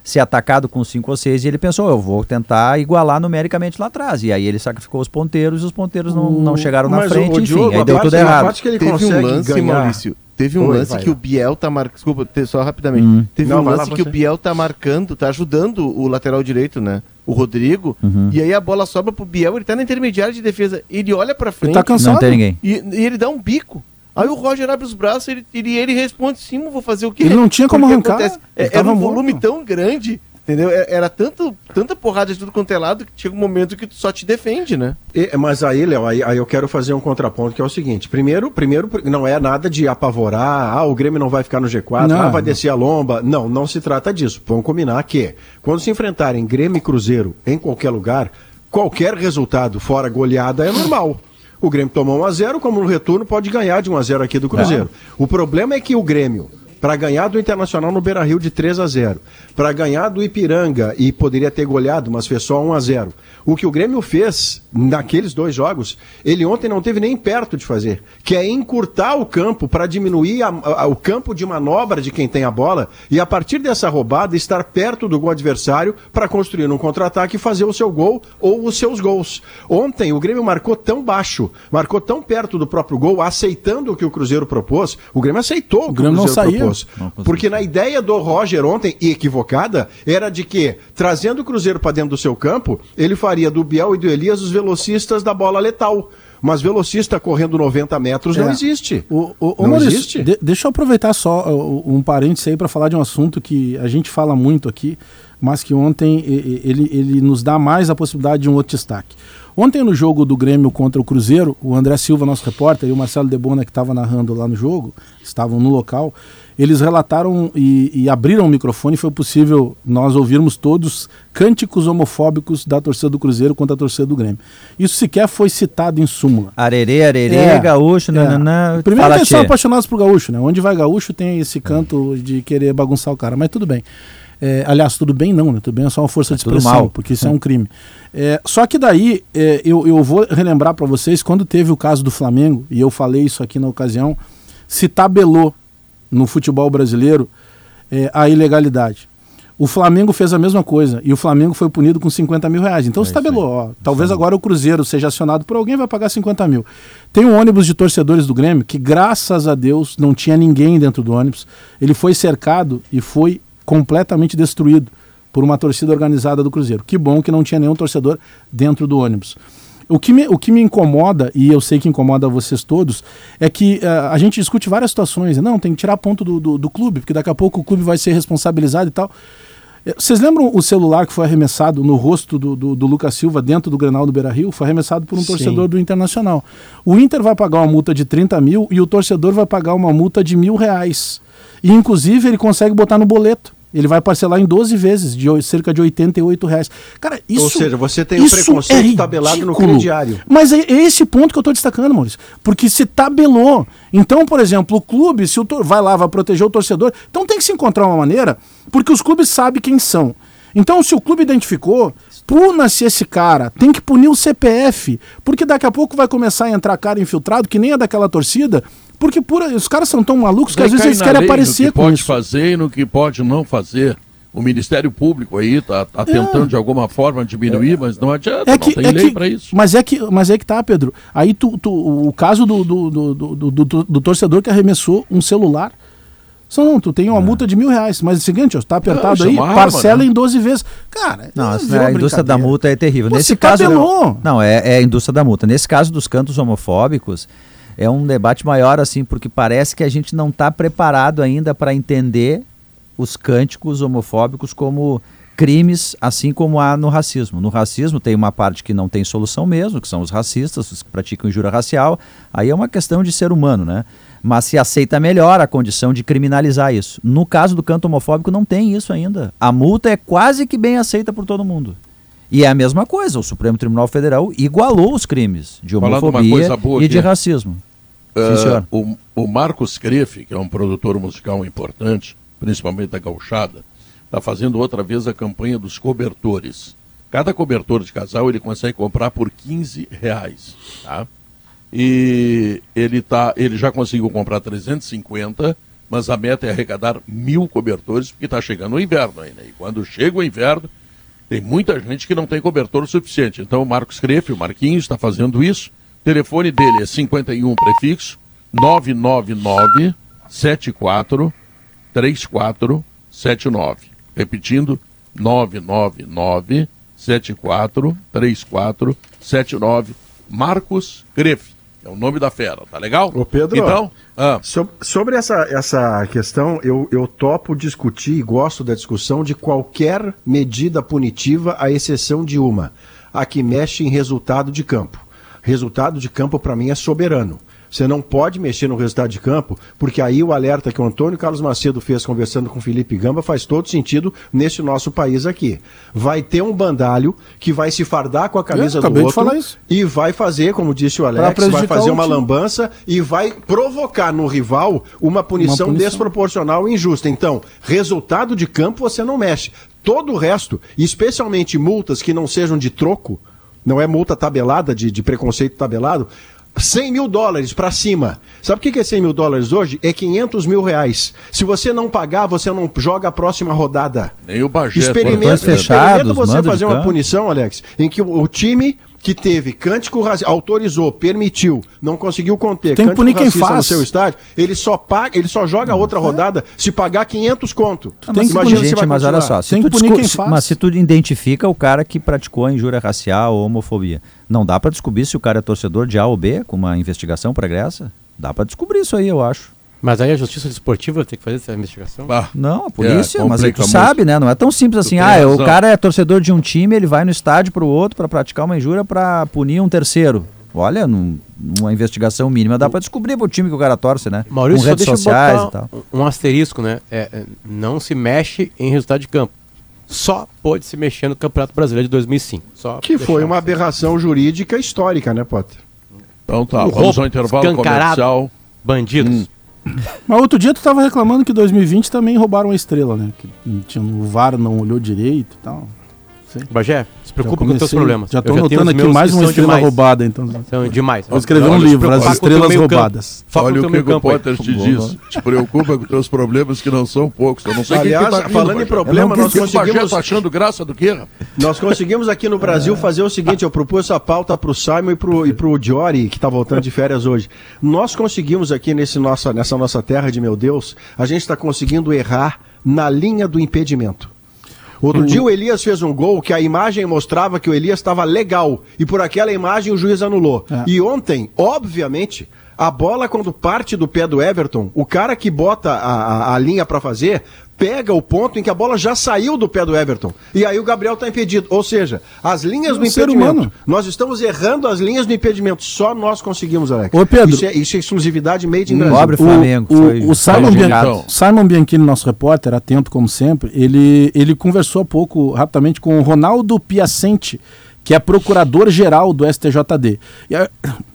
ser atacado com 5 ou 6 e ele pensou, eu vou tentar igualar numericamente lá atrás. E aí ele sacrificou os ponteiros e os ponteiros não, não chegaram na Mas o- frente, o enfim, Diogo, aí deu parte- tudo a errado. parte que ele teve um consegue lance, ganhar- Maurício. Teve um Oi, lance vai, que o vai. Biel tá marcando. Desculpa, só rapidamente. Hum. Teve Não, um lance que você. o Biel tá marcando, tá ajudando o lateral direito, né? O Rodrigo. Uhum. E aí a bola sobra pro Biel, ele tá na intermediária de defesa. Ele olha pra frente tá cansado. Não tem ninguém. e, e ele dá um bico. Aí o Roger abre os braços e ele, ele, ele responde: sim, eu vou fazer o quê? Ele não tinha como Porque arrancar, acontece- ele Era um morto. volume tão grande. Entendeu? É- Era tanto, tanta porrada de tudo quanto é lado que chega um momento que tu só te defende, né? E- mas aí, Léo, aí, aí eu quero fazer um contraponto que é o seguinte: primeiro, primeiro não é nada de apavorar, ah, o Grêmio não vai ficar no G4, Não, ah, vai não. descer a lomba. Não, não se trata disso. Vamos combinar que quando se enfrentarem Grêmio e Cruzeiro em qualquer lugar, qualquer resultado fora goleada é normal. O Grêmio tomou 1 a 0 como no retorno pode ganhar de 1 a 0 aqui do Cruzeiro. O problema é que o Grêmio para ganhar do Internacional no Beira-Rio de 3 a 0, para ganhar do Ipiranga e poderia ter goleado, mas fez só 1 a 0. O que o Grêmio fez naqueles dois jogos, ele ontem não teve nem perto de fazer, que é encurtar o campo para diminuir a- a- o campo de manobra de quem tem a bola e a partir dessa roubada estar perto do gol adversário para construir um contra-ataque e fazer o seu gol ou os seus gols. Ontem o Grêmio marcou tão baixo, marcou tão perto do próprio gol, aceitando o que o Cruzeiro propôs. O Grêmio aceitou o que Grêmio o não Cruzeiro saía. propôs. Porque na ideia do Roger ontem, e equivocada, era de que, trazendo o Cruzeiro para dentro do seu campo, ele faria do Biel e do Elias os velocistas da bola letal. Mas velocista correndo 90 metros não É. existe. O, o, Não Maurício, existe? de- deixa eu aproveitar só um parênteses aí para falar de um assunto que a gente fala muito aqui, mas que ontem ele, ele nos dá mais a possibilidade de um outro destaque. Ontem no jogo do Grêmio contra o Cruzeiro, o André Silva, nosso repórter, e o Marcelo Debona, que estava narrando lá no jogo, estavam no local, eles relataram e, e abriram o microfone e foi possível nós ouvirmos todos cânticos homofóbicos da torcida do Cruzeiro contra a torcida do Grêmio. Isso sequer foi citado em súmula. Arerê, arerê, É, gaúcho, é. nananã. Primeiro que eles são apaixonados por gaúcho, né? Onde vai gaúcho tem esse canto de querer bagunçar o cara, mas tudo bem. É, aliás, tudo bem não, né? Tudo bem é só uma força de tudo expressão, mal. porque isso é um crime. É, só que daí, é, eu, eu vou relembrar para vocês, quando teve o caso do Flamengo, e eu falei isso aqui na ocasião, se tabelou no futebol brasileiro é, a ilegalidade. O Flamengo fez a mesma coisa e o Flamengo foi punido com 50 mil reais. Então se tabelou. Ó, talvez agora o Cruzeiro seja acionado por alguém e vai pagar 50 mil. Tem um ônibus de torcedores do Grêmio que, graças a Deus, não tinha ninguém dentro do ônibus. Ele foi cercado e foi completamente destruído por uma torcida organizada do Cruzeiro. Que bom que não tinha nenhum torcedor dentro do ônibus. O que, me, o que me incomoda, e eu sei que incomoda vocês todos, é que eh, a gente discute várias situações. Não, tem que tirar ponto do, do, do clube, porque daqui a pouco o clube vai ser responsabilizado e tal. Eh, Vocês lembram o celular que foi arremessado no rosto do, do, do Lucas Silva dentro do Grenal do Beira Rio? Foi arremessado por um Sim. torcedor do Internacional. O Inter vai pagar uma multa de 30 mil e o torcedor vai pagar uma multa de mil reais. E inclusive ele consegue botar no boleto. Ele vai parcelar em 12 vezes, de cerca de 88 reais. Cara, isso. Ou seja, você tem o isso preconceito é tabelado no crediário. Mas é é esse ponto que eu estou destacando, Maurício. Porque se tabelou. Então, por exemplo, o clube, se o tor- vai lá, vai proteger o torcedor, então tem que se encontrar uma maneira, porque os clubes sabem quem são. Então, se o clube identificou, puna-se esse cara, tem que punir o CPF, porque daqui a pouco vai começar a entrar cara infiltrado, que nem é daquela torcida, porque pura, os caras são tão malucos que às Vai vezes cair eles querem lei no aparecer que com pode isso. fazer e no que pode não fazer. O Ministério Público aí está tá tentando de alguma forma diminuir, mas não adianta, É que, não tem é lei que- para isso. Mas é que, mas é que tá, Pedro. Aí tu, tu- o caso do, do, do, do, do- do- do torcedor que arremessou um celular. Só não, tu tem uma multa de mil reais. Mas é o seguinte, ó, tá apertado é aí, arma, parcela né? em 12 vezes. Cara, Não, é, assim, virou a indústria da multa é terrível. Pô, Nesse se caso, tabelou. não, é, é a indústria da multa. Nesse caso dos cantos homofóbicos, é um debate maior assim, porque parece que a gente não está preparado ainda para entender os cânticos homofóbicos como crimes, assim como há no racismo. No racismo tem uma parte que não tem solução mesmo, que são os racistas, os que praticam injúria racial. Aí é uma questão de ser humano, né? Mas se aceita melhor a condição de criminalizar isso. No caso do canto homofóbico não tem isso ainda. A multa é quase que bem aceita por todo mundo. E é a mesma coisa, o Supremo Tribunal Federal igualou os crimes de homofobia e de aqui. racismo. Ah, Sim, senhor. o, o Marcos Crefe, que é um produtor musical importante, principalmente da gauchada, está fazendo outra vez a campanha dos cobertores. Cada cobertor de casal ele consegue comprar por 15 reais. Tá? E ele, tá, ele já conseguiu comprar 350, mas a meta é arrecadar mil cobertores, porque está chegando o inverno ainda. E quando chega o inverno, tem muita gente que não tem cobertor suficiente. Então o Marcos Crefe, o Marquinhos, está fazendo isso. Telefone dele é 51 prefixo 999 74 3479. Repetindo, 999 74 3479. Marcos Crefe. É o nome da fera, tá legal? Ô, Pedro. Então, ah, So- Sobre essa, essa questão, eu, eu topo discutir e gosto da discussão de qualquer medida punitiva, à exceção de uma, a que mexe em resultado de campo. Resultado de campo, para mim, é soberano. Você não pode mexer no resultado de campo, porque aí o alerta que o Antônio Carlos Macedo fez conversando com o Felipe Gamba faz todo sentido nesse nosso país aqui. Vai ter um bandalho que vai se fardar com a camisa Eu do outro e vai fazer, como disse o Alex, vai fazer uma lambança e vai provocar no rival uma punição, Uma punição. desproporcional e injusta. Então, resultado de campo você não mexe. Todo o resto, especialmente multas que não sejam de troco, não é multa tabelada, de, de preconceito tabelado, 100 mil dólares para cima. Sabe o que é 100 mil dólares hoje? É 500 mil reais. Se você não pagar, você não joga a próxima rodada. nem o Bagé. Experimenta, fechados, experimenta você fazer uma punição, Alex, em que o, o time que teve cântico racista, autorizou, permitiu, não conseguiu conter Tem que punir quem racista no faz. seu estádio, ele só paga, ele só joga outra rodada se pagar 500 conto. Ah, mas, Imagina gente, se vai mas olha só, se Tem tu que punir quem faz. mas se tu identifica o cara que praticou a injúria racial ou homofobia, não dá pra descobrir se o cara é torcedor de A ou B com uma investigação pregressa? Dá pra descobrir isso aí, eu acho. Mas aí a justiça desportiva tem que fazer essa investigação? Ah, Não, a polícia, É, mas aí tu sabe, né? Não é tão simples assim. Ah, o razão. cara é torcedor de um time, ele vai no estádio pro outro pra praticar uma injúria pra punir um terceiro. Olha, num- numa investigação mínima dá pra descobrir o time que o cara torce, né? Maurício, com redes sociais e tal. um asterisco, né? É, é, não se mexe em resultado de campo. Só pode se mexer no Campeonato Brasileiro de 2005. Só Que foi uma assim. aberração jurídica histórica, né, Potter? Então tá, Um vamos roubo ao intervalo comercial. Bandidos. Hum. Mas outro dia tu tava reclamando que 2020 também roubaram a estrela, né? Que tinha, o VAR não olhou direito e tal. Bagé, se preocupa com os teus comecei- problemas. Já tenho anotando aqui mais que uma estrela demais. roubada, então. São demais. Vou escrever um livro, As o Estrelas. Roubadas. Olha o que que o. Potter te diz. Te preocupa com os teus problemas que não são poucos. Eu não sei quem Aliás, que tá falando em problema, nós que o Bagé conseguimos- tá achando graça do quê, rapaz? Nós conseguimos aqui no Brasil fazer o seguinte: eu propus essa pauta para o Simon e pro, e pro Diori, que está voltando de férias hoje. Nós conseguimos aqui nesse nossa, nessa nossa terra de meu Deus, a gente está conseguindo errar na linha do impedimento. Outro dia o Elias fez um gol que a imagem mostrava que o Elias estava legal. E por aquela imagem o juiz anulou. É. E ontem, obviamente, a bola quando parte do pé do Everton, o cara que bota a, a- a linha para fazer, pega o ponto em que a bola já saiu do pé do Everton. E aí o Gabriel está impedido. Ou seja, as linhas É do um ser impedimento. humano. Nós estamos errando as linhas do impedimento. Só nós conseguimos, Alex. Ô, Pedro. Isso é, isso é exclusividade made in Brasil. Pobre Flamengo. O, foi- o, o Simon, foi Bian- julgado. Simon Bianchini, nosso repórter, atento como sempre, ele, ele conversou há pouco, rapidamente, com o Ronaldo Piacente, que é procurador-geral do STJD. E a,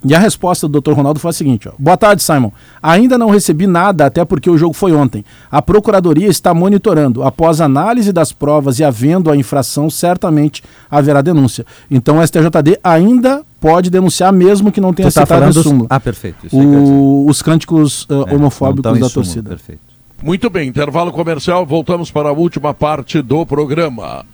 e a resposta do Dr. Ronaldo foi a seguinte: ó, Boa tarde, Simon. Ainda não recebi nada, até porque o jogo foi ontem. A Procuradoria está monitorando. Após análise das provas e havendo a infração, certamente haverá denúncia. Então o STJD ainda pode denunciar, mesmo que não tenha Tu tá citado falando súmula. Ah, perfeito. O- os cânticos uh, É, homofóbicos tão em da torcida. Perfeito. Muito bem, intervalo comercial. Voltamos para a última parte do programa.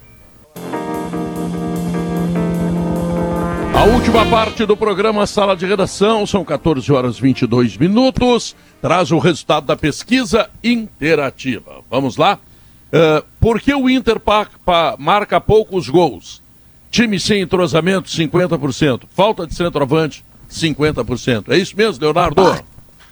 A última parte do programa Sala de Redação, são 14 horas e 22 minutos, traz o resultado da pesquisa interativa. Vamos lá? Eh, por que o Inter pa- pa- marca poucos gols? Time sem entrosamento, 50%. Falta de centroavante, 50%. É isso mesmo, Leonardo?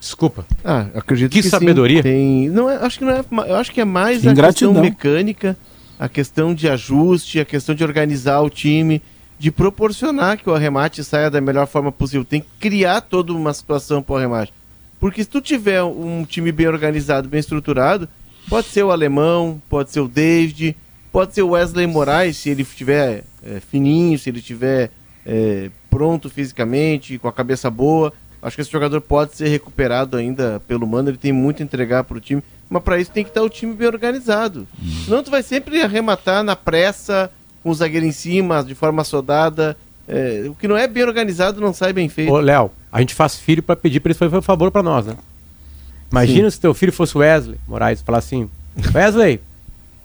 Desculpa. Ah, acredito Que que, sim. sabedoria. Tem... Não, é- acho que não é. Eu acho que é mais Ingratidão. a questão mecânica, a questão de ajuste, a questão de organizar o time, de proporcionar que o arremate saia da melhor forma possível. Tem que criar toda uma situação para o arremate. Porque se tu tiver um time bem organizado, bem estruturado, pode ser o alemão, pode ser o David, pode ser o Wesley Moraes, se ele estiver é, fininho, se ele estiver é, pronto fisicamente, com a cabeça boa. Acho que esse jogador pode ser recuperado ainda pelo Mano, ele tem muito a entregar para o time, mas para isso tem que estar o time bem organizado. Senão tu vai sempre arrematar na pressa, com o zagueiro em cima, de forma sodada. É, o que não é bem organizado não sai bem feito. Ô, Léo, a gente faz filho pra pedir pra eles fazerem um favor pra nós, né? Imagina se teu filho fosse o Wesley Moraes, falar assim, Wesley,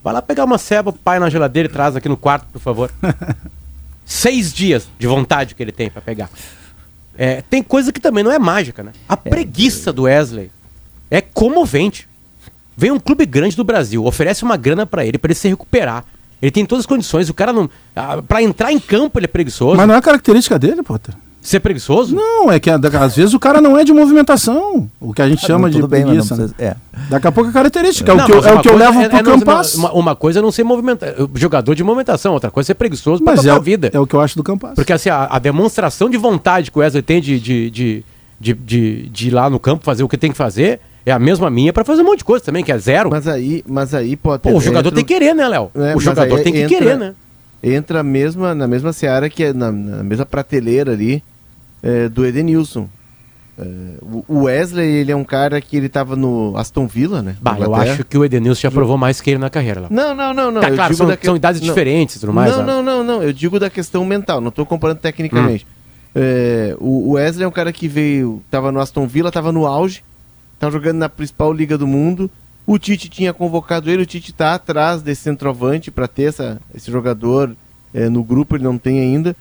vai lá pegar uma ceba pro pai na geladeira e traz aqui no quarto, por favor. Seis dias de vontade que ele tem pra pegar. É, tem coisa que também não é mágica, né? A preguiça do Wesley é comovente. Vem um clube grande do Brasil, oferece uma grana pra ele, pra ele se recuperar. Ele tem todas as condições, o cara não. Ah, pra entrar em campo ele é preguiçoso. Mas não é característica dele, Potter. Ser preguiçoso? Não, é que às vezes o cara não é de movimentação. O que a gente chama Não, de bem, preguiça. né? precisa- é. Daqui a pouco é característica. É Não, o que, eu- é o que eu coisa levo é- pro é Campas. Uma, uma coisa é não ser movimentar, jogador de movimentação, outra coisa é ser preguiçoso pra Mas é, tocar a vida. é o que eu acho do Campas. Porque assim, a, a demonstração de vontade que o Wesley tem de, de, de, de, de- de ir lá no campo fazer o que tem que fazer é a mesma minha pra fazer um monte de coisa também, que é zero. Mas aí, mas aí pode Pô, o jogador tem que querer, né, Léo? É, o jogador tem que entra- querer, né? entra mesma, na mesma seara que é na, na mesma prateleira ali é, do Edenilson. É, o- Wesley, ele é um cara que ele tava no Aston Villa, né? Bah, eu acho que o Edenilson já provou mais que ele na carreira, Léo. Não, não, não, não. Tá claro, são, que- são idades não. diferentes e tudo mais. não, né? não, não, não. Eu digo da questão mental, não estou comparando tecnicamente. É, o o Wesley é um cara que veio, tava no Aston Villa, tava no auge, tava jogando na principal liga do mundo. O Tite tinha convocado ele, o Tite tá atrás desse centroavante para ter essa, esse jogador é, no grupo, ele não tem ainda.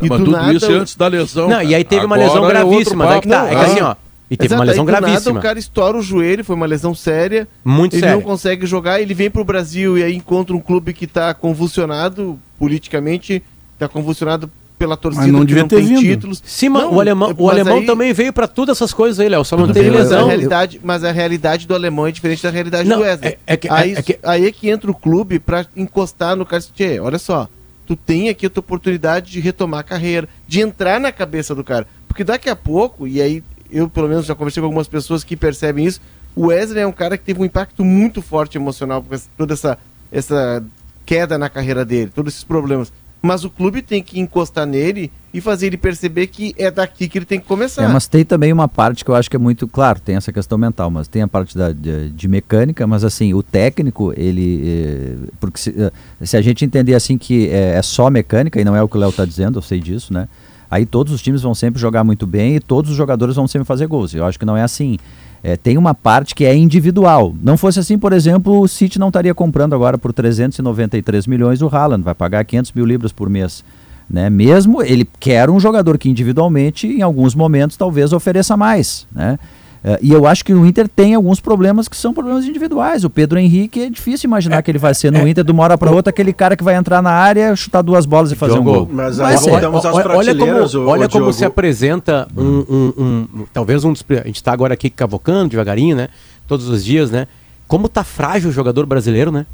Mas tudo isso é antes da lesão. Não, e aí teve uma lesão é gravíssima. daí que tá. É que assim, ó. E teve Exato, uma lesão aí do nada gravíssima. o cara estoura o joelho, foi uma lesão séria. Muito ele séria. não consegue jogar, ele vem pro Brasil e aí encontra um clube que tá convulsionado politicamente, tá convulsionado pela torcida não que devia não ter vindo. títulos. Sim, mas Não, o alemão, o mas alemão aí- também veio pra todas essas coisas aí, Léo. Só não teve mas Mas a, lesão. realidade, mas a realidade do alemão é diferente da realidade Não, do Wesley. é- é que- aí, é que- aí é que entra o clube pra encostar no cara e dizer, "Tchê, olha só, tu tem aqui a tua oportunidade de retomar a carreira, de entrar na cabeça do cara. Porque daqui a pouco, e aí eu pelo menos já conversei com algumas pessoas que percebem isso, o Wesley é um cara que teve um impacto muito forte emocional com toda essa, essa queda na carreira dele, todos esses problemas. Mas o clube tem que encostar nele e fazer ele perceber que é daqui que ele tem que começar. É, mas tem também uma parte que eu acho que é muito claro, tem essa questão mental, mas tem a parte da, de, de mecânica, mas assim, o técnico, ele. eh, porque se, eh, se a gente entender assim que é, é só mecânica, e não é o que o Léo está dizendo, eu sei disso, né? Aí todos os times vão sempre jogar muito bem e todos os jogadores vão sempre fazer gols. Eu acho que não é assim. É, tem uma parte que é individual. Não fosse assim, por exemplo, o City não estaria comprando agora por 393 milhões o Haaland, vai pagar 500 mil libras por mês. Né? Mesmo ele quer um jogador que individualmente, em alguns momentos, talvez ofereça mais. Né? Eh, e eu acho que o Inter tem alguns problemas que são problemas individuais. O Pedro Henrique é difícil imaginar que ele vai ser no Inter de uma hora para outra aquele cara que vai entrar na área, chutar duas bolas e fazer um Diogo, gol. Mas aí ser. voltamos às olha como, olha como se apresenta um, um- um- Talvez um dos. A gente está agora aqui cavocando devagarinho, né? Todos os dias, né? Como tá frágil o jogador brasileiro, né?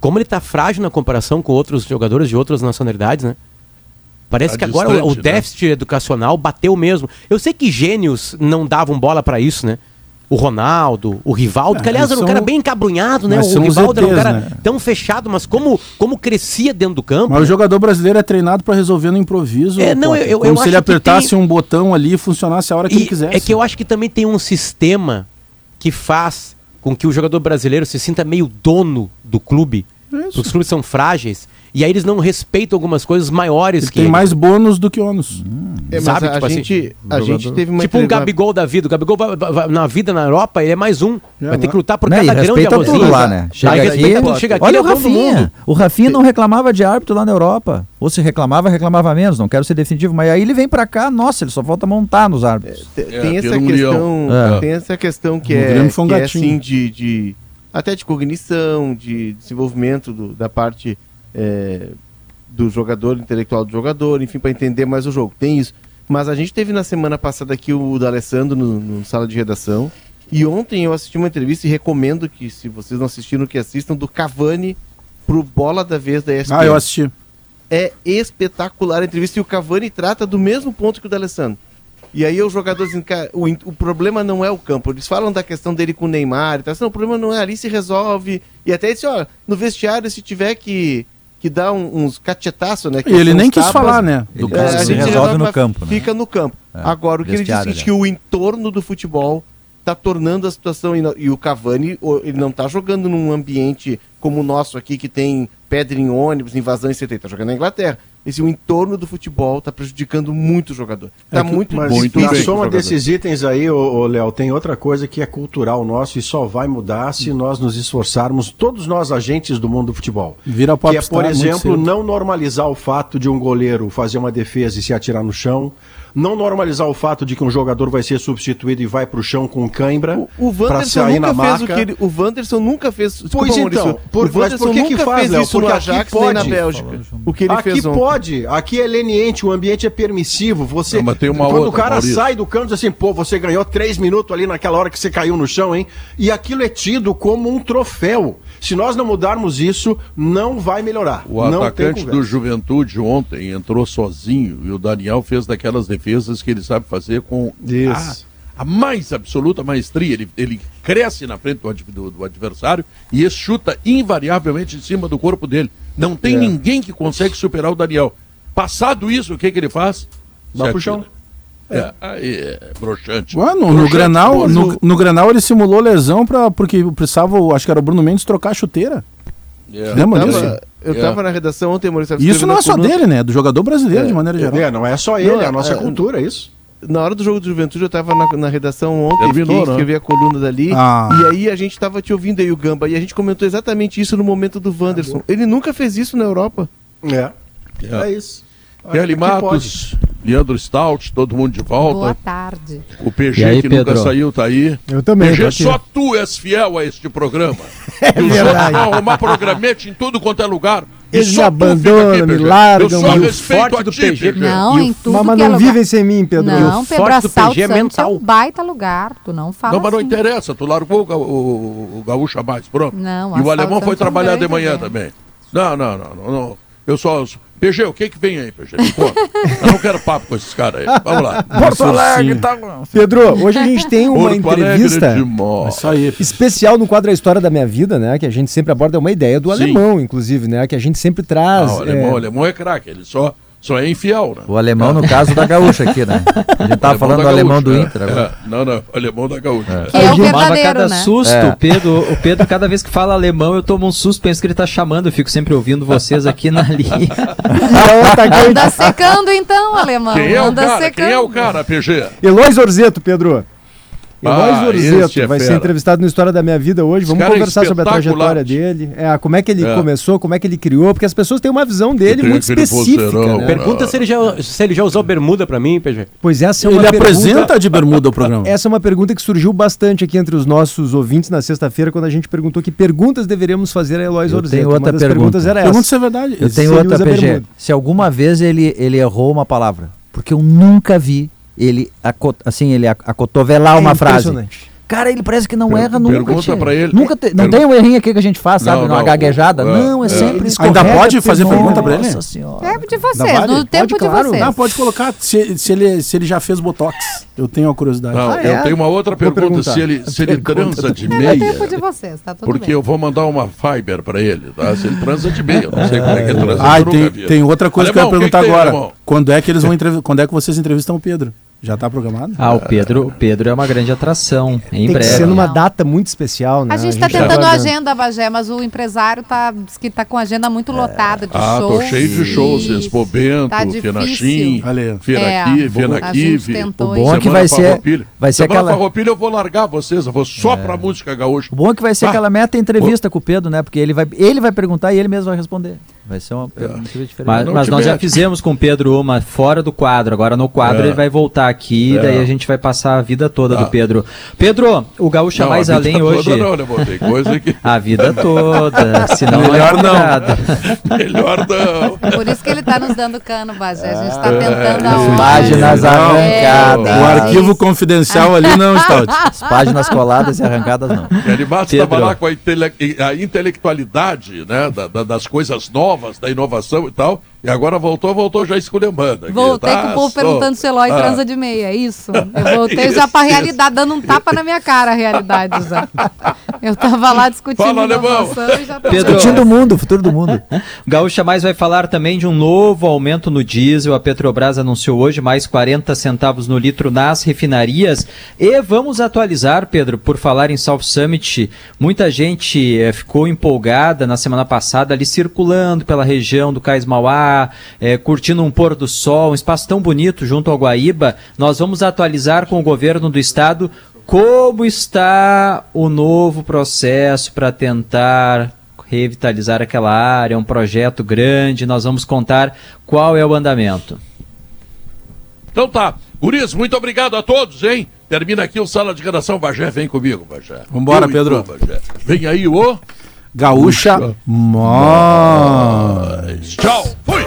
Como ele tá frágil na comparação com outros jogadores de outras nacionalidades, né? Parece Tá que agora o- o, distante, né? déficit educacional bateu mesmo. Eu sei que gênios não davam bola para isso, né? O Ronaldo, o Rivaldo, que É, aliás era um cara bem encabrunhado, né? O Rivaldo era um ETs, cara né? tão fechado, mas como, como crescia dentro do campo. Mas o jogador brasileiro é treinado para resolver no improviso. É, não, eu- eu Como se acho ele que apertasse tem- um botão ali e funcionasse a hora que E ele quisesse. É que eu acho que também tem um sistema que faz com que o jogador brasileiro se sinta meio dono do clube. Isso. Os clubes são frágeis. E aí eles não respeitam algumas coisas maiores Ele que tem ele. mais bônus do que ônus. É, mas sabe, a, tipo assim, gente, a gente teve uma Tipo um Gabigol da vida. O Gabigol vai- vai- vai- na vida na Europa, ele é mais um. É, vai ter né? que lutar por Né, e cada grão de respeita arrozinho. tudo lá, né? Chega Aí aqui, respeita tudo, chega aqui, olha o é mundo. Rafinha. O Rafinha não reclamava de árbitro lá na Europa. Ou se reclamava, reclamava menos. Não quero ser definitivo, mas aí ele vem pra cá, nossa, ele só falta montar nos árbitros. É, tem essa pelo questão. É. tem essa questão que O é, um que é gatinho. assim de, de- até de cognição, de desenvolvimento do- da parte é, do jogador, intelectual do jogador, enfim, para entender mais o jogo. Tem isso. Mas a gente teve na semana passada aqui o D'Alessandro no, no sala de redação. E ontem eu assisti uma entrevista e recomendo que, se vocês não assistiram, que assistam do Cavani pro Bola da Vez da ESPN. Ah, eu assisti. É espetacular a entrevista e o Cavani trata do mesmo ponto que o D'Alessandro. E aí os jogadores o, o problema não é o campo. Eles falam da questão dele com o Neymar e tal. Assim, Não, o problema não é ali, se resolve. E até disse, ó, no vestiário, se tiver que, que dar um- uns cachetaços, né? E ele nem quis tapas, falar, né? Ele Do É, é, se resolve no campo, né? Fica no campo. É, Agora, o que ele diz é seguinte, que o entorno do futebol está tornando a situação... E, o Cavani, ele não está jogando num ambiente como o nosso aqui, que tem pedra em ônibus, invasão, etc. Está jogando na Inglaterra. Esse o entorno do futebol está prejudicando muito o jogador. Está É muito mas muito na bem, soma desses itens aí, ô, ô, Léo, tem outra coisa que é cultural nosso e só vai mudar se nós nos esforçarmos, todos nós agentes do mundo do futebol. Vira Que é, por exemplo, não normalizar o fato de um goleiro fazer uma defesa e se atirar no chão. Não normalizar o fato de que um jogador vai ser substituído e vai pro chão com cãibra O, o Wanderson sair na nunca fez marca. o que ele. O Wanderson nunca fez. Desculpa, Pois então, Maurício, por- o mas Wanderson por que que nunca faz, fez Léo? isso no Porque aqui Ajax nem na pode. Bélgica. O que ele aqui fez ontem. pode, aqui é leniente, o ambiente é permissivo. Você, Não, mas tem uma quando outra, o cara Maurício. sai do campo, diz assim, pô, você ganhou três minutos ali naquela hora que você caiu no chão, hein? E aquilo é tido como um troféu. Se nós não mudarmos isso, não vai melhorar. O não atacante tem do. Juventude ontem entrou sozinho e o Daniel fez daquelas defesas que ele sabe fazer com Isso. a, a mais absoluta maestria. Ele, ele cresce na frente do, do- do adversário e esse chuta invariavelmente em cima do corpo dele. Não tem É. ninguém que consegue superar o Daniel. Passado isso, o que, que ele faz? Se pro chão. É, aí é broxante. Ué, no, no Broxante, Grenal, mas no, no Grenal ele simulou lesão pra, porque precisava, acho que era o Bruno Mendes, trocar a chuteira. É. Lembra disso? Tava- eu É. tava na redação ontem, Maurício. tava E isso escrevendo não é só coluna. dele, né? Do jogador brasileiro, de maneira geral. É, não é só ele, Não, é a nossa é- cultura, é isso. Na hora do jogo do Juventude, eu tava na, na redação ontem, Terminou, fiquei, né? escrevi a coluna dali. Ah. E aí a gente tava te ouvindo aí, o Gamba, e a gente comentou exatamente isso no momento do Wanderson. Ele nunca fez isso na Europa. É. É. É isso. Kelly Matos, Leandro Stout, todo mundo de Boa volta. tarde. O PG aí, que nunca Pedro? saiu tá aí. Eu também, PG, só tu és fiel a este programa. É outros verdade. vão arrumar programete em tudo quanto é lugar. E Eles só me tu abandonam, me largam, Eu só me- respeito forte a do ti, PG. PG. Não, o- em tudo mas é não vivem sem mim, Pedro. Não, Pedro Assalto PG é Santos é mental. um baita lugar. Tu não fala Não, mas não assim. interessa, tu largou o, ga- o, o gaúcho a mais, pronto. Não, e o alemão foi também, trabalhar de manhã também. também. Não, não, não, não, não. Eu só. PG, o que que vem aí, PG? Eu não quero papo com esses caras aí. Vamos lá. Porto Alegre, tá... Pedro, hoje a gente tem uma Porto entrevista aí. especial no quadro A História da Minha Vida, né? Que a gente sempre aborda é uma ideia do Sim. alemão, inclusive, né? Que a gente sempre Ah, traz. o alemão, é, o alemão é craque, ele só, só é infiel, né? O alemão, no caso da gaúcha aqui, né? A gente tava falando do alemão do Gaúcha, Inter é. agora. É, Não, não, alemão da gaúcha. Que é Tomava verdadeiro, cada né? susto. É. Pedro, o Pedro, cada vez que fala alemão, eu tomo um susto, penso que ele tá chamando. Eu fico sempre ouvindo vocês aqui na linha. é Anda secando então, alemão. Quem é o Anda cara? secando. Quem é o cara, PG? Eloy Orzeto, Pedro. Eloy Ah, esse Orzeto é vai ser fera. entrevistado no História da Minha Vida hoje. Esse Vamos é conversar sobre a trajetória dele. É, como é que ele É. começou, como é que ele criou, porque as pessoas têm uma visão dele tem muito aquele específica. vozeirão, né? Pergunta se ele, já, se ele já usou bermuda pra mim, PG. Pois essa é uma Ele pergunta... apresenta de bermuda o programa. Essa é uma pergunta que surgiu bastante aqui entre os nossos ouvintes na sexta-feira, quando a gente perguntou que perguntas deveríamos fazer a Eloy Eu Orzeto. tenho outra uma das pergunta. perguntas era Pergunta essa. se é verdade. Eu tenho ele outra, PG. bermuda. Se alguma vez ele, ele errou uma palavra, porque eu nunca vi ele, assim, ele ac- acotovelar É uma frase. Cara, ele parece que não Per- erra nunca. pergunta tia. pra ele. Nunca te- não Pergunta- tem um errinho aqui que a gente faz, sabe? Não, Uma não, gaguejada. é, não, é, é. sempre Ainda escorrega, pode fazer nossa pergunta pra ele? Nossa senhora. É de Ainda vocês, vale? no tempo Pode, claro. de Ah, vocês. pode colocar se, se ele, se ele já fez botox. Eu tenho a curiosidade. Não, Ah, eu é? tenho uma outra Vou pergunta. perguntar. Se ele, se ele transa de É no meia. tempo de vocês, tá tudo Porque bem. eu vou mandar uma fiber pra ele, tá? Se ele transa de meia, eu não sei como é que ele transa. Ah, tem, tem outra coisa que eu ia perguntar agora. Quando é que eles vão. Quando é que vocês entrevistam o Pedro? Já tá programado? Ah, o Pedro, o Pedro é uma grande atração. Em Tem que breve. ser numa data muito especial, né? A gente tá tá tentando a aguardando. agenda, Bagé, mas o empresário tá, diz que tá com a agenda muito lotada de Ah, shows. tô cheio de shows. e Expo Bento, tá. Fenachim. Feira É, tentou O bom é que vai ser- vai ser Semana aquela- Farroupilha eu vou largar vocês, eu vou só pra música gaúcha. O bom é que vai ser Ah, aquela meta entrevista com o Pedro, né? Porque ele vai, ele vai perguntar e ele mesmo vai responder. Vai ser uma pergunta diferente. Mas, Não mas nós já fizemos com o Pedro uma fora do quadro. Agora no quadro É. ele vai voltar aqui, É. daí a gente vai passar a vida toda Tá. do Pedro. Pedro, o Gaúcha Não, Mais a vida Além toda hoje. Não, tem coisa que A vida toda. Senão Melhor é não. complicado. melhor não. Por isso que ele tá nos dando cano, Bagé. A gente tá É, tentando a hora. páginas Não, arrancadas. É, O arquivo confidencial ali não, Stout. As páginas coladas e arrancadas não. E Animados Pedro. estava lá com a, intele- a intelectualidade né, da- da- das coisas novas, da inovação e tal, e agora voltou, voltou já esculhambando. Voltei tá? com o povo perguntando se o Eloy Ah, transa de meia, é isso? Eu voltei Isso, já pra isso. realidade, dando um tapa na minha cara a realidade já. Eu tava lá discutindo Fala, alemão. tava... Pedro. Discutindo o mundo, o futuro do mundo. Gaúcha Mais vai falar também de um novo aumento no diesel. A Petrobras anunciou hoje mais 40 centavos no litro nas refinarias. E vamos atualizar, Pedro, por falar em South Summit. Muita gente eh, ficou empolgada na semana passada ali circulando pela região do Cais Mauá, eh, curtindo um pôr do sol, um espaço tão bonito junto ao Guaíba. Nós vamos atualizar com o governo do estado como está o novo processo para tentar revitalizar aquela área, é um projeto grande, nós vamos contar qual é o andamento. Então tá. Guris, muito obrigado a todos, hein? Termina aqui o Sala de Redação. Bagé, vem comigo, Bagé. Vambora, Eu Pedro. tu, Bagé. Vem aí o... Gaúcha Mó. Tchau. Fui.